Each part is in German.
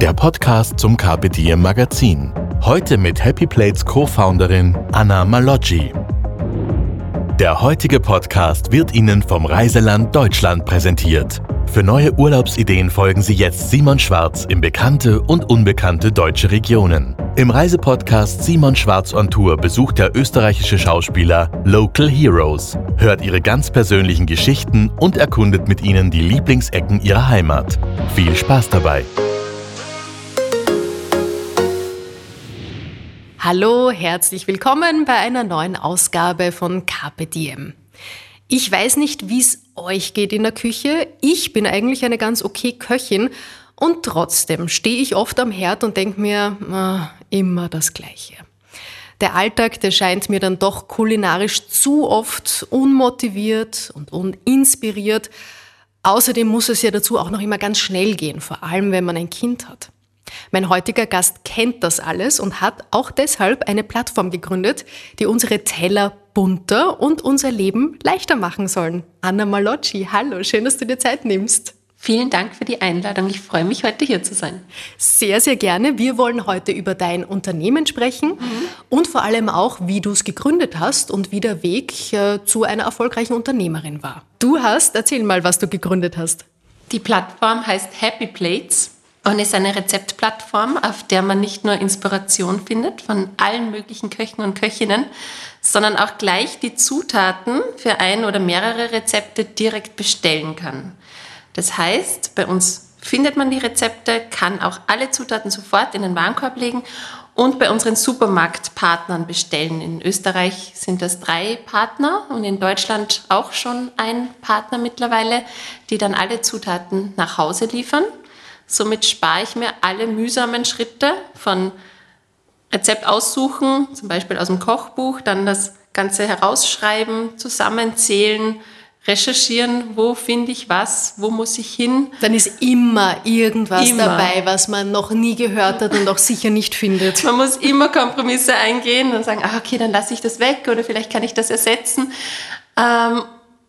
der Podcast zum Carpe Diem Magazin. Heute mit Happy Plates Co-Founderin Anna Maloggi. Der heutige Podcast wird Ihnen vom Reiseland Deutschland präsentiert. Für neue Urlaubsideen folgen Sie jetzt Simon Schwarz in bekannte und unbekannte deutsche Regionen. Im Reisepodcast Simon Schwarz on Tour besucht der österreichische Schauspieler Local Heroes, hört ihre ganz persönlichen Geschichten und erkundet mit ihnen die Lieblingsecken ihrer Heimat. Viel Spaß dabei! Hallo, herzlich willkommen bei einer neuen Ausgabe von Carpe Diem. Ich weiß nicht, wie es euch geht in der Küche. Ich bin eigentlich eine ganz okay Köchin und trotzdem stehe ich oft am Herd und denke mir, ah, immer das Gleiche. Der Alltag, der scheint mir dann doch kulinarisch zu oft unmotiviert und uninspiriert. Außerdem muss es ja dazu auch noch immer ganz schnell gehen, vor allem wenn man ein Kind hat. Mein heutiger Gast kennt das alles und hat auch deshalb eine Plattform gegründet, die unsere Teller bunter und unser Leben leichter machen sollen. Anna Malocci, hallo, schön, dass du dir Zeit nimmst. Vielen Dank für die Einladung. Ich freue mich, heute hier zu sein. Sehr, sehr gerne. Wir wollen heute über dein Unternehmen sprechen mhm. und vor allem auch, wie du es gegründet hast und wie der Weg äh, zu einer erfolgreichen Unternehmerin war. Du hast, erzähl mal, was du gegründet hast. Die Plattform heißt Happy Plates und ist eine Rezeptplattform, auf der man nicht nur Inspiration findet von allen möglichen Köchen und Köchinnen, sondern auch gleich die Zutaten für ein oder mehrere Rezepte direkt bestellen kann. Das heißt, bei uns findet man die Rezepte, kann auch alle Zutaten sofort in den Warenkorb legen und bei unseren Supermarktpartnern bestellen. In Österreich sind das drei Partner und in Deutschland auch schon ein Partner mittlerweile, die dann alle Zutaten nach Hause liefern. Somit spare ich mir alle mühsamen Schritte von Rezept aussuchen, zum Beispiel aus dem Kochbuch, dann das Ganze herausschreiben, zusammenzählen, recherchieren, wo finde ich was, wo muss ich hin. Dann ist immer irgendwas immer. dabei, was man noch nie gehört hat und auch sicher nicht findet. Man muss immer Kompromisse eingehen und sagen, ah, okay, dann lasse ich das weg oder vielleicht kann ich das ersetzen.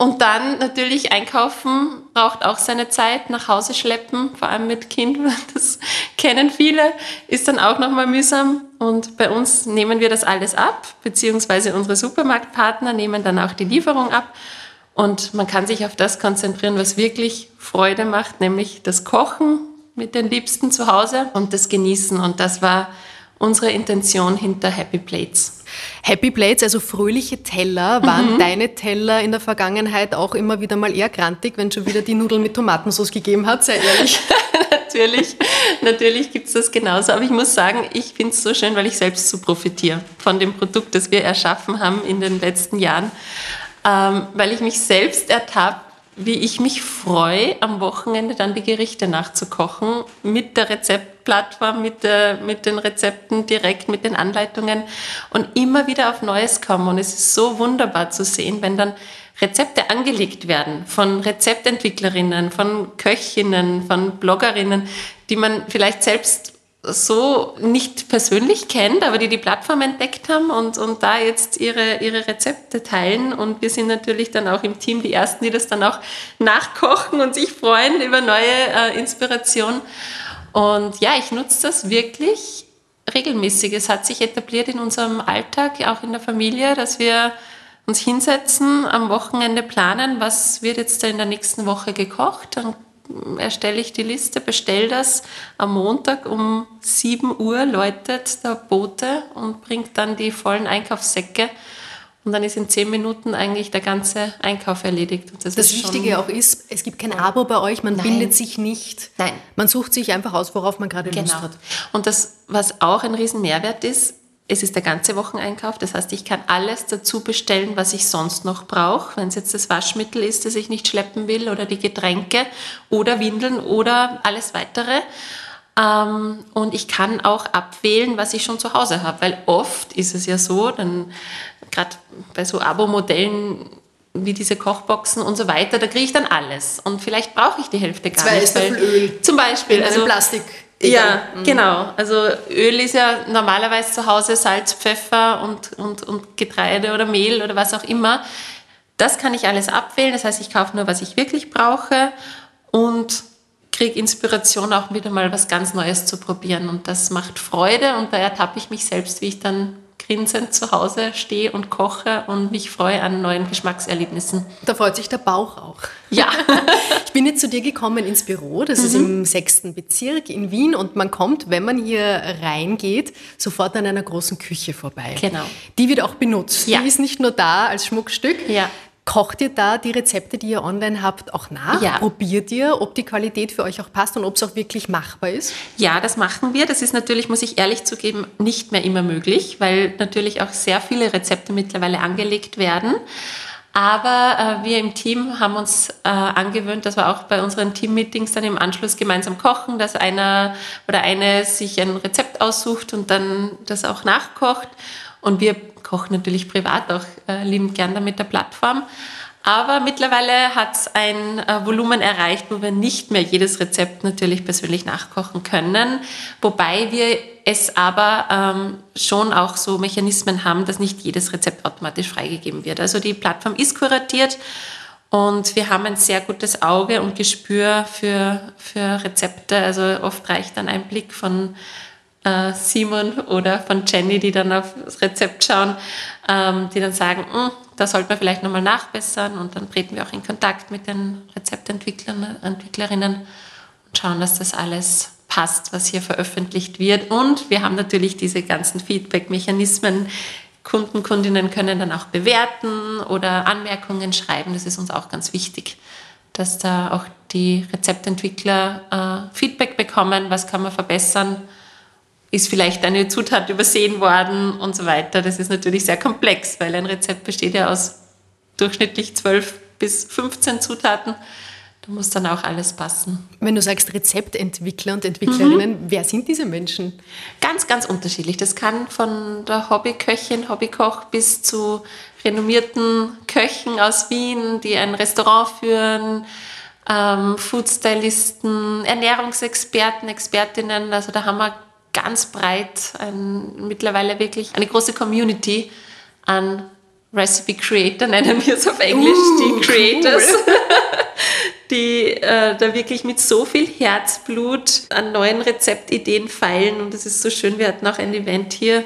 Und dann natürlich einkaufen braucht auch seine Zeit, nach Hause schleppen, vor allem mit Kind, das kennen viele, ist dann auch nochmal mühsam. Und bei uns nehmen wir das alles ab, beziehungsweise unsere Supermarktpartner nehmen dann auch die Lieferung ab. Und man kann sich auf das konzentrieren, was wirklich Freude macht, nämlich das Kochen mit den Liebsten zu Hause und das Genießen. Und das war unsere Intention hinter Happy Plates. Happy Plates, also fröhliche Teller, waren mhm. deine Teller in der Vergangenheit auch immer wieder mal eher grantig, wenn schon wieder die Nudeln mit Tomatensauce gegeben hat, sei ehrlich. natürlich, natürlich gibt es das genauso. Aber ich muss sagen, ich finde es so schön, weil ich selbst so profitiere von dem Produkt, das wir erschaffen haben in den letzten Jahren. Ähm, weil ich mich selbst ertappt wie ich mich freue, am Wochenende dann die Gerichte nachzukochen mit der Rezeptplattform, mit, der, mit den Rezepten direkt, mit den Anleitungen und immer wieder auf Neues kommen. Und es ist so wunderbar zu sehen, wenn dann Rezepte angelegt werden von Rezeptentwicklerinnen, von Köchinnen, von Bloggerinnen, die man vielleicht selbst so nicht persönlich kennt, aber die die Plattform entdeckt haben und, und da jetzt ihre, ihre Rezepte teilen. Und wir sind natürlich dann auch im Team die Ersten, die das dann auch nachkochen und sich freuen über neue äh, Inspiration. Und ja, ich nutze das wirklich regelmäßig. Es hat sich etabliert in unserem Alltag, auch in der Familie, dass wir uns hinsetzen, am Wochenende planen, was wird jetzt in der nächsten Woche gekocht. Dann erstelle ich die Liste, bestelle das. Am Montag um 7 Uhr läutet der Bote und bringt dann die vollen Einkaufssäcke. Und dann ist in zehn Minuten eigentlich der ganze Einkauf erledigt. das, das Wichtige auch ist, es gibt kein Abo bei euch, man Nein. bindet sich nicht. Nein. Man sucht sich einfach aus, worauf man gerade genau. Lust hat. Und das, was auch ein Riesenmehrwert ist, es ist der ganze Wocheneinkauf. Das heißt, ich kann alles dazu bestellen, was ich sonst noch brauche. Wenn es jetzt das Waschmittel ist, das ich nicht schleppen will, oder die Getränke oder Windeln oder alles weitere. Ähm, und ich kann auch abwählen, was ich schon zu Hause habe, weil oft ist es ja so, dann gerade bei so Abo-Modellen wie diese Kochboxen und so weiter, da kriege ich dann alles. Und vielleicht brauche ich die Hälfte gar Zwei nicht. Weil, Öl. Zum Beispiel. Also, Plastik. Ja, mhm. genau. Also Öl ist ja normalerweise zu Hause Salz, Pfeffer und, und, und Getreide oder Mehl oder was auch immer. Das kann ich alles abwählen. Das heißt, ich kaufe nur, was ich wirklich brauche und kriege Inspiration, auch wieder mal was ganz Neues zu probieren. Und das macht Freude und da ertappe ich mich selbst, wie ich dann grinsend zu Hause stehe und koche und mich freue an neuen Geschmackserlebnissen. Da freut sich der Bauch auch. Ja. ich bin jetzt zu dir gekommen ins Büro, das mhm. ist im sechsten Bezirk in Wien und man kommt, wenn man hier reingeht, sofort an einer großen Küche vorbei. Genau. Die wird auch benutzt. Ja. Die ist nicht nur da als Schmuckstück, ja. Kocht ihr da die Rezepte, die ihr online habt, auch nach? Ja. Probiert ihr, ob die Qualität für euch auch passt und ob es auch wirklich machbar ist? Ja, das machen wir. Das ist natürlich, muss ich ehrlich zugeben, nicht mehr immer möglich, weil natürlich auch sehr viele Rezepte mittlerweile angelegt werden. Aber äh, wir im Team haben uns äh, angewöhnt, dass wir auch bei unseren Teammeetings dann im Anschluss gemeinsam kochen, dass einer oder eine sich ein Rezept aussucht und dann das auch nachkocht. Und wir koche natürlich privat auch äh, liebend gern da mit der Plattform. Aber mittlerweile hat es ein äh, Volumen erreicht, wo wir nicht mehr jedes Rezept natürlich persönlich nachkochen können. Wobei wir es aber ähm, schon auch so Mechanismen haben, dass nicht jedes Rezept automatisch freigegeben wird. Also die Plattform ist kuratiert und wir haben ein sehr gutes Auge und Gespür für, für Rezepte. Also oft reicht dann ein Blick von äh, Simon oder von Jenny, die dann auf das Rezept schauen, ähm, die dann sagen, hm, da sollte man vielleicht nochmal nachbessern und dann treten wir auch in Kontakt mit den Rezeptentwicklern, Entwicklerinnen und schauen, dass das alles passt, was hier veröffentlicht wird. Und wir haben natürlich diese ganzen Feedback-Mechanismen. Kunden, Kundinnen können dann auch bewerten oder Anmerkungen schreiben. Das ist uns auch ganz wichtig, dass da auch die Rezeptentwickler äh, Feedback bekommen, was kann man verbessern ist vielleicht eine Zutat übersehen worden und so weiter. Das ist natürlich sehr komplex, weil ein Rezept besteht ja aus durchschnittlich 12 bis 15 Zutaten. Da muss dann auch alles passen. Wenn du sagst Rezeptentwickler und Entwicklerinnen, mhm. wer sind diese Menschen? Ganz, ganz unterschiedlich. Das kann von der Hobbyköchin, Hobbykoch bis zu renommierten Köchen aus Wien, die ein Restaurant führen, ähm, Foodstylisten, Ernährungsexperten, Expertinnen. Also da haben wir ganz breit, ein, mittlerweile wirklich eine große Community an Recipe Creator, nennen wir es auf Englisch, uh, die Creators, cool. die äh, da wirklich mit so viel Herzblut an neuen Rezeptideen feilen. Und es ist so schön, wir hatten auch ein Event hier,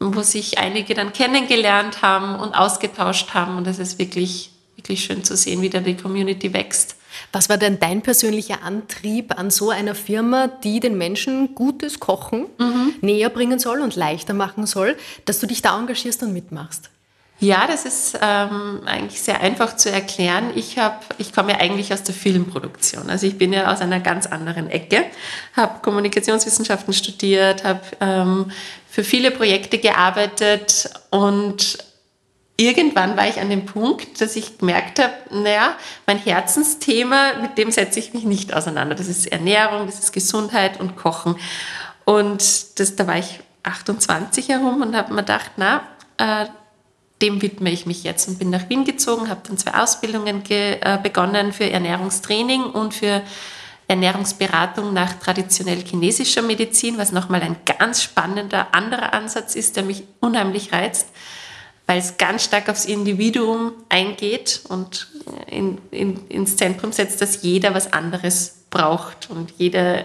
wo sich einige dann kennengelernt haben und ausgetauscht haben. Und es ist wirklich, wirklich schön zu sehen, wie da die Community wächst. Was war denn dein persönlicher Antrieb an so einer Firma, die den Menschen gutes Kochen mhm. näher bringen soll und leichter machen soll, dass du dich da engagierst und mitmachst? Ja, das ist ähm, eigentlich sehr einfach zu erklären. Ich, hab, ich komme ja eigentlich aus der Filmproduktion. Also ich bin ja aus einer ganz anderen Ecke, habe Kommunikationswissenschaften studiert, habe ähm, für viele Projekte gearbeitet und irgendwann war ich an dem Punkt, dass ich gemerkt habe, naja, mein Herzensthema, mit dem setze ich mich nicht auseinander. Das ist Ernährung, das ist Gesundheit und Kochen. Und das, da war ich 28 herum und habe mir gedacht, na, äh, dem widme ich mich jetzt und bin nach Wien gezogen, habe dann zwei Ausbildungen ge, äh, begonnen für Ernährungstraining und für Ernährungsberatung nach traditionell chinesischer Medizin, was nochmal ein ganz spannender anderer Ansatz ist, der mich unheimlich reizt weil es ganz stark aufs Individuum eingeht und in, in, ins Zentrum setzt, dass jeder was anderes braucht und jeder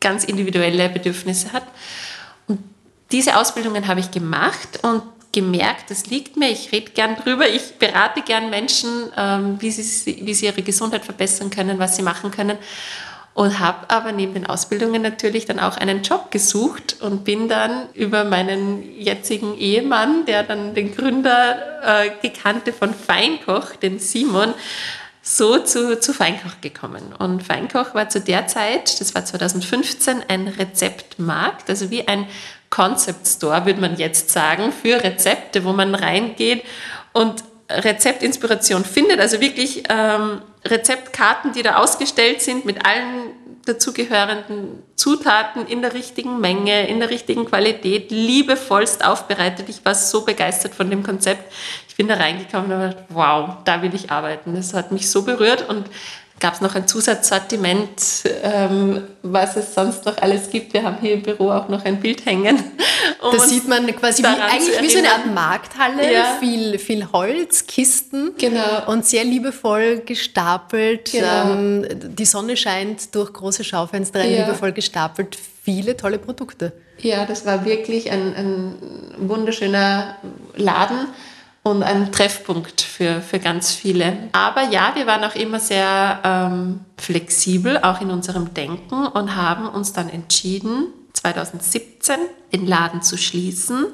ganz individuelle Bedürfnisse hat. Und diese Ausbildungen habe ich gemacht und gemerkt, das liegt mir, ich rede gern drüber, ich berate gern Menschen, ähm, wie, sie, wie sie ihre Gesundheit verbessern können, was sie machen können und habe aber neben den Ausbildungen natürlich dann auch einen Job gesucht und bin dann über meinen jetzigen Ehemann, der dann den Gründer äh, gekannte von Feinkoch, den Simon, so zu, zu Feinkoch gekommen. Und Feinkoch war zu der Zeit, das war 2015, ein Rezeptmarkt, also wie ein Concept Store, würde man jetzt sagen, für Rezepte, wo man reingeht und Rezeptinspiration findet, also wirklich ähm, Rezeptkarten, die da ausgestellt sind mit allen dazugehörenden Zutaten in der richtigen Menge, in der richtigen Qualität, liebevollst aufbereitet. Ich war so begeistert von dem Konzept. Ich bin da reingekommen und habe gedacht, wow, da will ich arbeiten. Das hat mich so berührt und gab es noch ein Zusatzsortiment, ähm, was es sonst noch alles gibt. Wir haben hier im Büro auch noch ein Bild hängen. Um da sieht man quasi wie, eigentlich wie so eine Art Markthalle, ja. viel, viel Holz, Kisten genau. und sehr liebevoll gestapelt. Genau. Ähm, die Sonne scheint durch große Schaufenster ja. liebevoll gestapelt. Viele tolle Produkte. Ja, das war wirklich ein, ein wunderschöner Laden und ein Treffpunkt für, für ganz viele. Aber ja, wir waren auch immer sehr ähm, flexibel, auch in unserem Denken und haben uns dann entschieden, 2017 den Laden zu schließen.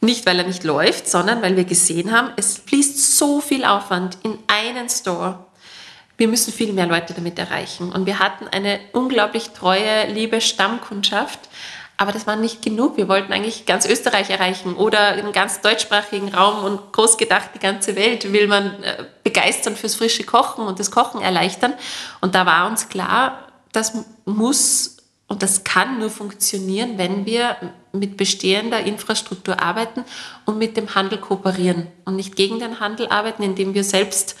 Nicht, weil er nicht läuft, sondern weil wir gesehen haben, es fließt so viel Aufwand in einen Store. Wir müssen viel mehr Leute damit erreichen. Und wir hatten eine unglaublich treue, liebe Stammkundschaft, aber das war nicht genug. Wir wollten eigentlich ganz Österreich erreichen oder einen ganz deutschsprachigen Raum und groß gedacht, die ganze Welt will man äh, begeistern fürs frische Kochen und das Kochen erleichtern. Und da war uns klar, das muss und das kann nur funktionieren, wenn wir mit bestehender Infrastruktur arbeiten und mit dem Handel kooperieren und nicht gegen den Handel arbeiten, indem wir selbst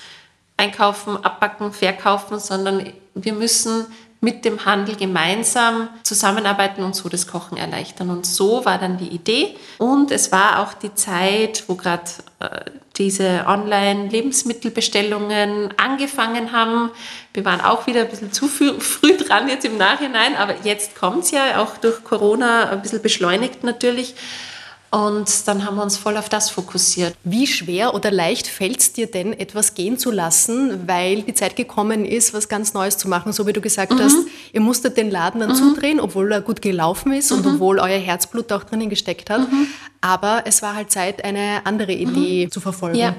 einkaufen, abbacken, verkaufen, sondern wir müssen mit dem Handel gemeinsam zusammenarbeiten und so das Kochen erleichtern. Und so war dann die Idee. Und es war auch die Zeit, wo gerade äh, diese Online-Lebensmittelbestellungen angefangen haben. Wir waren auch wieder ein bisschen zu früh dran jetzt im Nachhinein, aber jetzt kommt es ja auch durch Corona ein bisschen beschleunigt natürlich. Und dann haben wir uns voll auf das fokussiert. Wie schwer oder leicht fällt es dir denn, etwas gehen zu lassen, weil die Zeit gekommen ist, was ganz Neues zu machen? So wie du gesagt mhm. hast, ihr musstet den Laden dann mhm. zudrehen, obwohl er gut gelaufen ist mhm. und obwohl euer Herzblut auch drinnen gesteckt hat. Mhm. Aber es war halt Zeit, eine andere Idee mhm. zu verfolgen. Ja.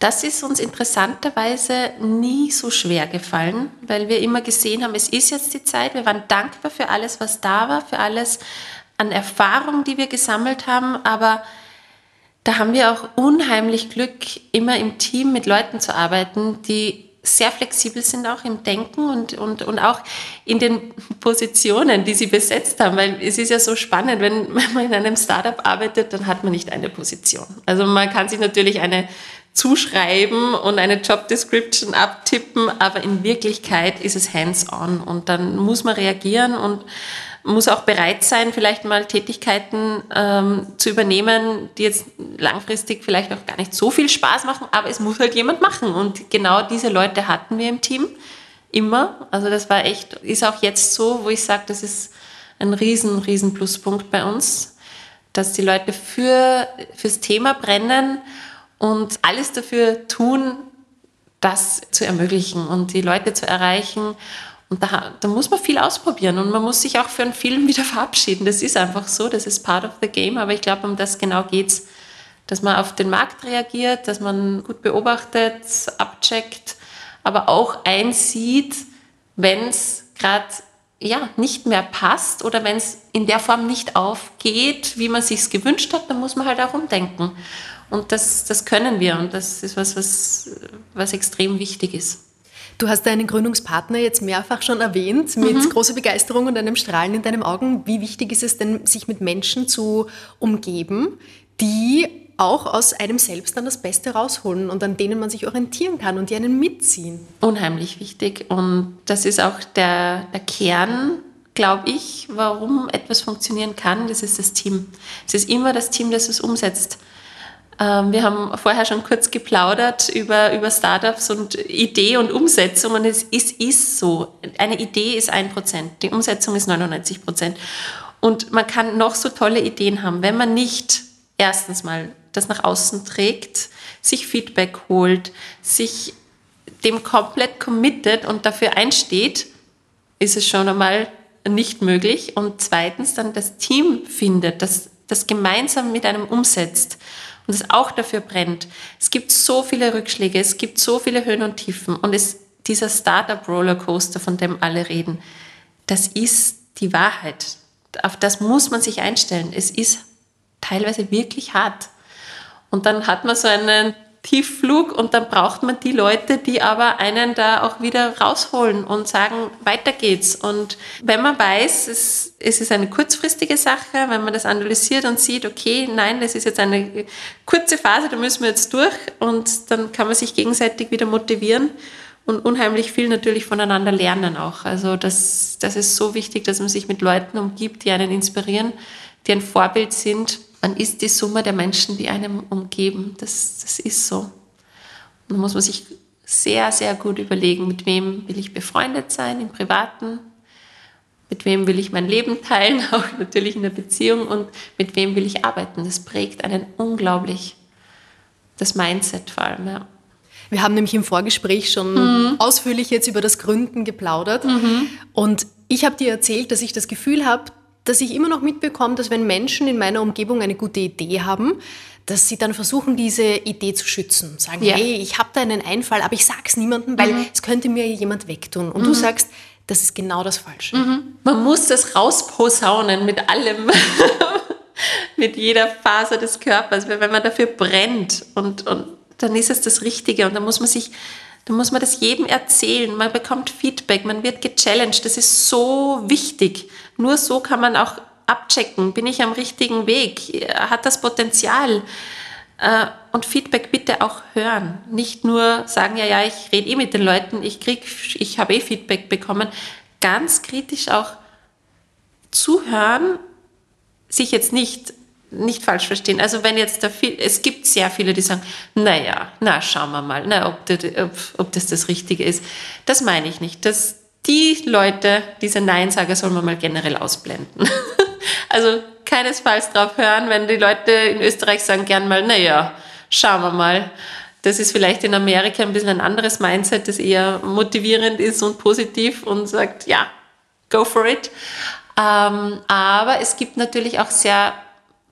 Das ist uns interessanterweise nie so schwer gefallen, weil wir immer gesehen haben, es ist jetzt die Zeit. Wir waren dankbar für alles, was da war, für alles, an Erfahrung, die wir gesammelt haben, aber da haben wir auch unheimlich Glück, immer im Team mit Leuten zu arbeiten, die sehr flexibel sind auch im Denken und, und, und auch in den Positionen, die sie besetzt haben. Weil es ist ja so spannend, wenn man in einem Startup arbeitet, dann hat man nicht eine Position. Also man kann sich natürlich eine zuschreiben und eine Job Description abtippen, aber in Wirklichkeit ist es hands-on und dann muss man reagieren und muss auch bereit sein, vielleicht mal Tätigkeiten ähm, zu übernehmen, die jetzt langfristig vielleicht auch gar nicht so viel Spaß machen, aber es muss halt jemand machen. Und genau diese Leute hatten wir im Team immer. Also das war echt, ist auch jetzt so, wo ich sage, das ist ein riesen, riesen Pluspunkt bei uns, dass die Leute für, fürs Thema brennen und alles dafür tun, das zu ermöglichen und die Leute zu erreichen und da, da, muss man viel ausprobieren und man muss sich auch für einen Film wieder verabschieden. Das ist einfach so, das ist part of the game. Aber ich glaube, um das genau geht es, dass man auf den Markt reagiert, dass man gut beobachtet, abcheckt, aber auch einsieht, wenn es gerade ja, nicht mehr passt oder wenn es in der Form nicht aufgeht, wie man sich gewünscht hat, dann muss man halt auch umdenken. Und das, das können wir und das ist was, was, was extrem wichtig ist. Du hast deinen Gründungspartner jetzt mehrfach schon erwähnt, mit mhm. großer Begeisterung und einem Strahlen in deinen Augen. Wie wichtig ist es denn, sich mit Menschen zu umgeben, die auch aus einem selbst dann das Beste rausholen und an denen man sich orientieren kann und die einen mitziehen? Unheimlich wichtig. Und das ist auch der, der Kern glaube ich, warum etwas funktionieren kann, das ist das Team. Es ist immer das Team, das es umsetzt. Ähm, wir haben vorher schon kurz geplaudert über, über Startups und Idee und Umsetzung und es ist, ist so. Eine Idee ist ein Prozent, die Umsetzung ist 99 Prozent. Und man kann noch so tolle Ideen haben, wenn man nicht erstens mal das nach außen trägt, sich Feedback holt, sich dem komplett committet und dafür einsteht, ist es schon einmal nicht möglich. Und zweitens dann das Team findet, das das gemeinsam mit einem umsetzt und es auch dafür brennt. Es gibt so viele Rückschläge, es gibt so viele Höhen und Tiefen und es, dieser Startup-Rollercoaster, von dem alle reden, das ist die Wahrheit. Auf das muss man sich einstellen. Es ist teilweise wirklich hart. Und dann hat man so einen Tiefflug und dann braucht man die Leute, die aber einen da auch wieder rausholen und sagen, weiter geht's. Und wenn man weiß, es, es ist eine kurzfristige Sache, wenn man das analysiert und sieht, okay, nein, das ist jetzt eine kurze Phase, da müssen wir jetzt durch und dann kann man sich gegenseitig wieder motivieren und unheimlich viel natürlich voneinander lernen auch. Also das, das ist so wichtig, dass man sich mit Leuten umgibt, die einen inspirieren, die ein Vorbild sind man ist die Summe der Menschen, die einem umgeben. Das, das ist so. Und da muss man sich sehr, sehr gut überlegen, mit wem will ich befreundet sein im Privaten, mit wem will ich mein Leben teilen, auch natürlich in der Beziehung und mit wem will ich arbeiten. Das prägt einen unglaublich, das Mindset vor allem. Ja. Wir haben nämlich im Vorgespräch schon mhm. ausführlich jetzt über das Gründen geplaudert mhm. und ich habe dir erzählt, dass ich das Gefühl habe, dass ich immer noch mitbekomme, dass wenn Menschen in meiner Umgebung eine gute Idee haben, dass sie dann versuchen, diese Idee zu schützen. Sagen, ja. hey, ich habe da einen Einfall, aber ich sag's niemandem, weil mhm. es könnte mir jemand wegtun. Und mhm. du sagst, das ist genau das Falsche. Mhm. Man muss das rausposaunen mit allem, mit jeder Faser des Körpers, wenn man dafür brennt und, und dann ist es das Richtige und dann muss man sich dann muss man das jedem erzählen. Man bekommt Feedback, man wird gechallenged. Das ist so wichtig. Nur so kann man auch abchecken, bin ich am richtigen Weg, hat das Potenzial. Äh, und Feedback bitte auch hören. Nicht nur sagen, ja, ja, ich rede eh mit den Leuten, ich krieg, ich habe eh Feedback bekommen. Ganz kritisch auch zuhören, sich jetzt nicht nicht falsch verstehen. Also wenn jetzt da viel, es gibt sehr viele, die sagen, naja, na schauen wir mal, na, ob, das, ob, ob das das Richtige ist. Das meine ich nicht. Das, die Leute, diese Neinsager, soll man mal generell ausblenden. also keinesfalls drauf hören, wenn die Leute in Österreich sagen gern mal, naja, schauen wir mal. Das ist vielleicht in Amerika ein bisschen ein anderes Mindset, das eher motivierend ist und positiv und sagt, ja, go for it. Ähm, aber es gibt natürlich auch sehr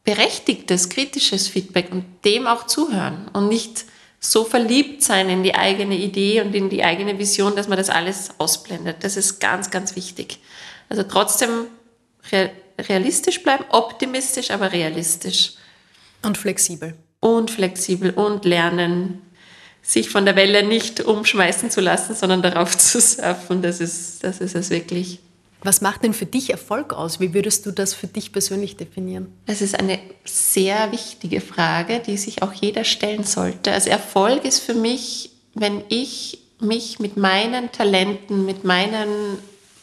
berechtigtes, kritisches Feedback und dem auch zuhören und nicht so verliebt sein in die eigene Idee und in die eigene Vision, dass man das alles ausblendet. Das ist ganz, ganz wichtig. Also trotzdem realistisch bleiben, optimistisch, aber realistisch. Und flexibel. Und flexibel und lernen, sich von der Welle nicht umschmeißen zu lassen, sondern darauf zu surfen. Das ist, das ist es wirklich. Was macht denn für dich Erfolg aus? Wie würdest du das für dich persönlich definieren? Das ist eine sehr wichtige Frage, die sich auch jeder stellen sollte. Also Erfolg ist für mich, wenn ich mich mit meinen Talenten, mit meinen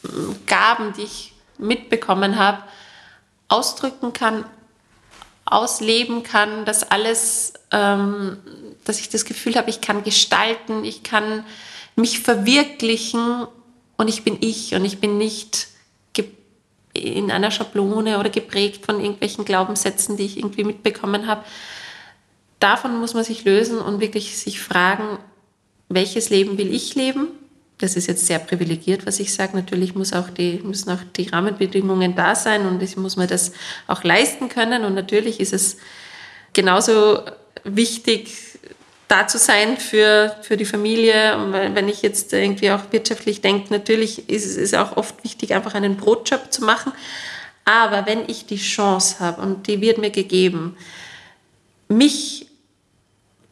mm, Gaben, die ich mitbekommen habe, ausdrücken kann, ausleben kann, dass alles, ähm, dass ich das Gefühl habe, ich kann gestalten, ich kann mich verwirklichen und ich bin ich und ich bin nicht in einer Schablone oder geprägt von irgendwelchen Glaubenssätzen, die ich irgendwie mitbekommen habe. Davon muss man sich lösen und wirklich sich fragen, welches Leben will ich leben? Das ist jetzt sehr privilegiert, was ich sage. Natürlich muss auch die, müssen auch die Rahmenbedingungen da sein und ich muss mir das auch leisten können. Und natürlich ist es genauso wichtig, da zu sein für, für die Familie. Und wenn ich jetzt irgendwie auch wirtschaftlich denke, natürlich ist es auch oft wichtig, einfach einen Brotjob zu machen. Aber wenn ich die Chance habe, und die wird mir gegeben, mich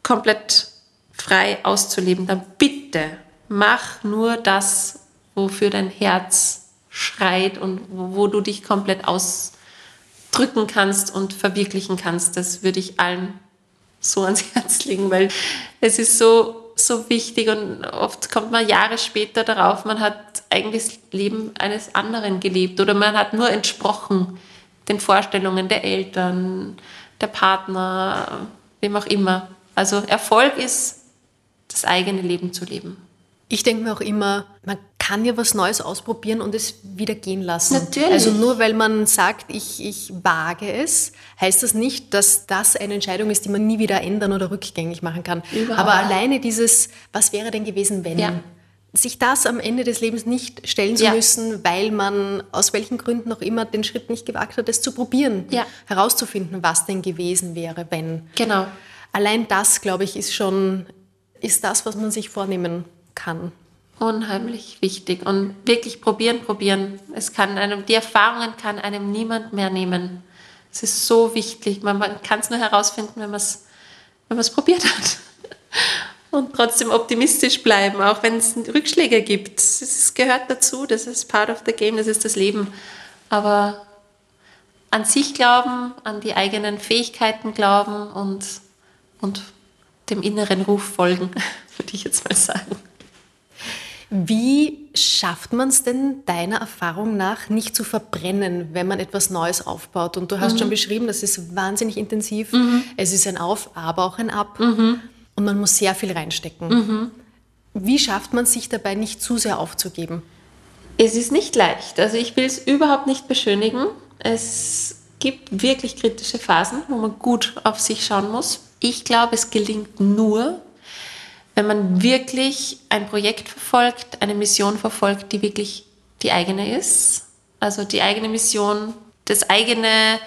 komplett frei auszuleben, dann bitte mach nur das, wofür dein Herz schreit und wo, wo du dich komplett ausdrücken kannst und verwirklichen kannst. Das würde ich allen so ans Herz legen, weil es ist so, so wichtig und oft kommt man Jahre später darauf, man hat eigentlich das Leben eines anderen gelebt oder man hat nur entsprochen den Vorstellungen der Eltern, der Partner, wem auch immer. Also Erfolg ist, das eigene Leben zu leben. Ich denke mir auch immer, man kann ja was Neues ausprobieren und es wieder gehen lassen. Natürlich. Also nur weil man sagt, ich, ich wage es, heißt das nicht, dass das eine Entscheidung ist, die man nie wieder ändern oder rückgängig machen kann. Überhaupt. Aber alleine dieses, was wäre denn gewesen, wenn? Ja. Sich das am Ende des Lebens nicht stellen zu ja. müssen, weil man aus welchen Gründen auch immer den Schritt nicht gewagt hat, es zu probieren, ja. herauszufinden, was denn gewesen wäre, wenn. Genau. Allein das, glaube ich, ist schon ist das, was man sich vornehmen kann. Unheimlich wichtig und wirklich probieren, probieren. Es kann einem, die Erfahrungen kann einem niemand mehr nehmen. Es ist so wichtig. Man, man kann es nur herausfinden, wenn man es wenn probiert hat. und trotzdem optimistisch bleiben, auch wenn es Rückschläge gibt. Es gehört dazu, das ist part of the game, das ist das Leben. Aber an sich glauben, an die eigenen Fähigkeiten glauben und, und dem inneren Ruf folgen, würde ich jetzt mal sagen. Wie schafft man es denn deiner Erfahrung nach nicht zu verbrennen, wenn man etwas Neues aufbaut? Und du hast mhm. schon beschrieben, das ist wahnsinnig intensiv. Mhm. Es ist ein Auf, aber auch ein Ab. Mhm. Und man muss sehr viel reinstecken. Mhm. Wie schafft man sich dabei nicht zu sehr aufzugeben? Es ist nicht leicht. Also ich will es überhaupt nicht beschönigen. Es gibt wirklich kritische Phasen, wo man gut auf sich schauen muss. Ich glaube, es gelingt nur, wenn man wirklich ein Projekt verfolgt, eine Mission verfolgt, die wirklich die eigene ist. Also die eigene Mission, das eigene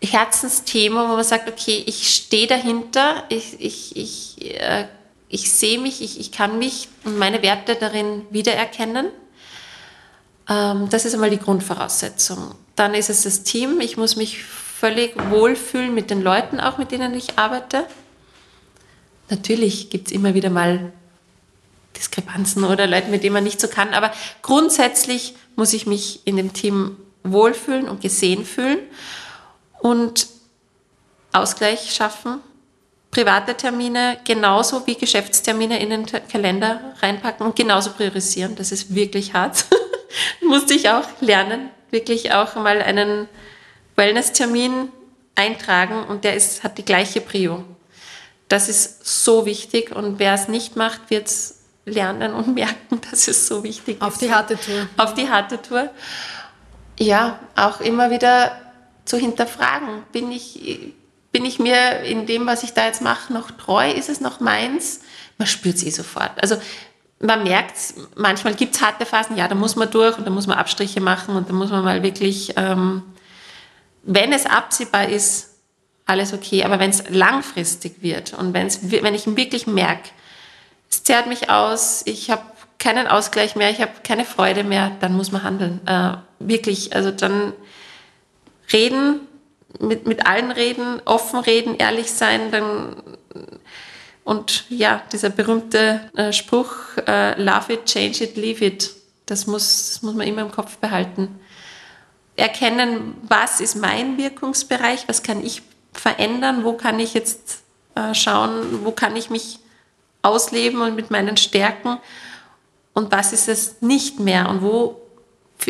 Herzensthema, wo man sagt, okay, ich stehe dahinter, ich, ich, ich, äh, ich sehe mich, ich, ich kann mich und meine Werte darin wiedererkennen. Ähm, das ist einmal die Grundvoraussetzung. Dann ist es das Team. Ich muss mich völlig wohlfühlen mit den Leuten, auch mit denen ich arbeite. Natürlich gibt es immer wieder mal Diskrepanzen oder Leute, mit denen man nicht so kann, aber grundsätzlich muss ich mich in dem Team wohlfühlen und gesehen fühlen und Ausgleich schaffen, private Termine genauso wie Geschäftstermine in den Kalender reinpacken und genauso priorisieren. Das ist wirklich hart. Musste ich auch lernen, wirklich auch mal einen Wellness-Termin eintragen und der ist, hat die gleiche Prio. Das ist so wichtig und wer es nicht macht, wird es lernen und merken, dass es so wichtig Auf ist. Auf die harte Tour. Auf die harte Tour. Ja, auch immer wieder zu hinterfragen. Bin ich, bin ich mir in dem, was ich da jetzt mache, noch treu? Ist es noch meins? Man spürt es eh sofort. Also man merkt manchmal gibt es harte Phasen, ja, da muss man durch und da muss man Abstriche machen und da muss man mal wirklich, ähm, wenn es absehbar ist, alles okay. Aber wenn es langfristig wird und wenn's, wenn ich wirklich merke, es zerrt mich aus, ich habe keinen Ausgleich mehr, ich habe keine Freude mehr, dann muss man handeln. Äh, wirklich, also dann reden, mit, mit allen reden, offen reden, ehrlich sein, dann und ja, dieser berühmte äh, Spruch, äh, love it, change it, leave it, das muss, das muss man immer im Kopf behalten. Erkennen, was ist mein Wirkungsbereich, was kann ich verändern? Wo kann ich jetzt äh, schauen, wo kann ich mich ausleben und mit meinen Stärken? Und was ist es nicht mehr? Und wo,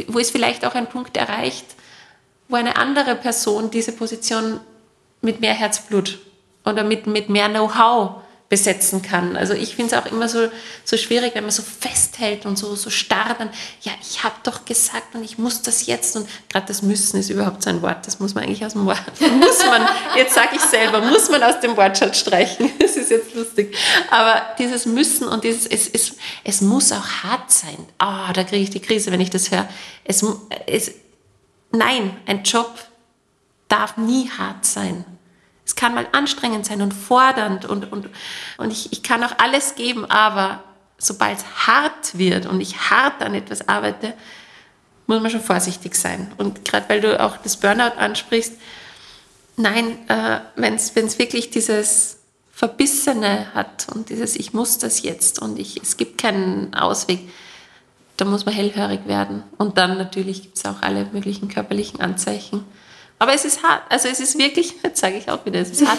wo ist vielleicht auch ein Punkt erreicht, wo eine andere Person diese Position mit mehr Herzblut oder mit, mit mehr Know-how besetzen kann. Also ich finde es auch immer so, so schwierig, wenn man so festhält und so, so starr dann, ja, ich habe doch gesagt und ich muss das jetzt und gerade das Müssen ist überhaupt so ein Wort, das muss man eigentlich aus dem Wort, muss man, jetzt sage ich selber, muss man aus dem Wortschatz streichen, das ist jetzt lustig, aber dieses Müssen und dieses, es, es, es muss auch hart sein, ah, oh, da kriege ich die Krise, wenn ich das höre, es, es, nein, ein Job darf nie hart sein. Es kann mal anstrengend sein und fordernd und, und, und ich, ich kann auch alles geben, aber sobald es hart wird und ich hart an etwas arbeite, muss man schon vorsichtig sein. Und gerade weil du auch das Burnout ansprichst, nein, äh, wenn es wirklich dieses Verbissene hat und dieses Ich muss das jetzt und ich, es gibt keinen Ausweg, da muss man hellhörig werden. Und dann natürlich gibt es auch alle möglichen körperlichen Anzeichen. Aber es ist hart. Also es ist wirklich, jetzt sage ich auch wieder, es ist hart.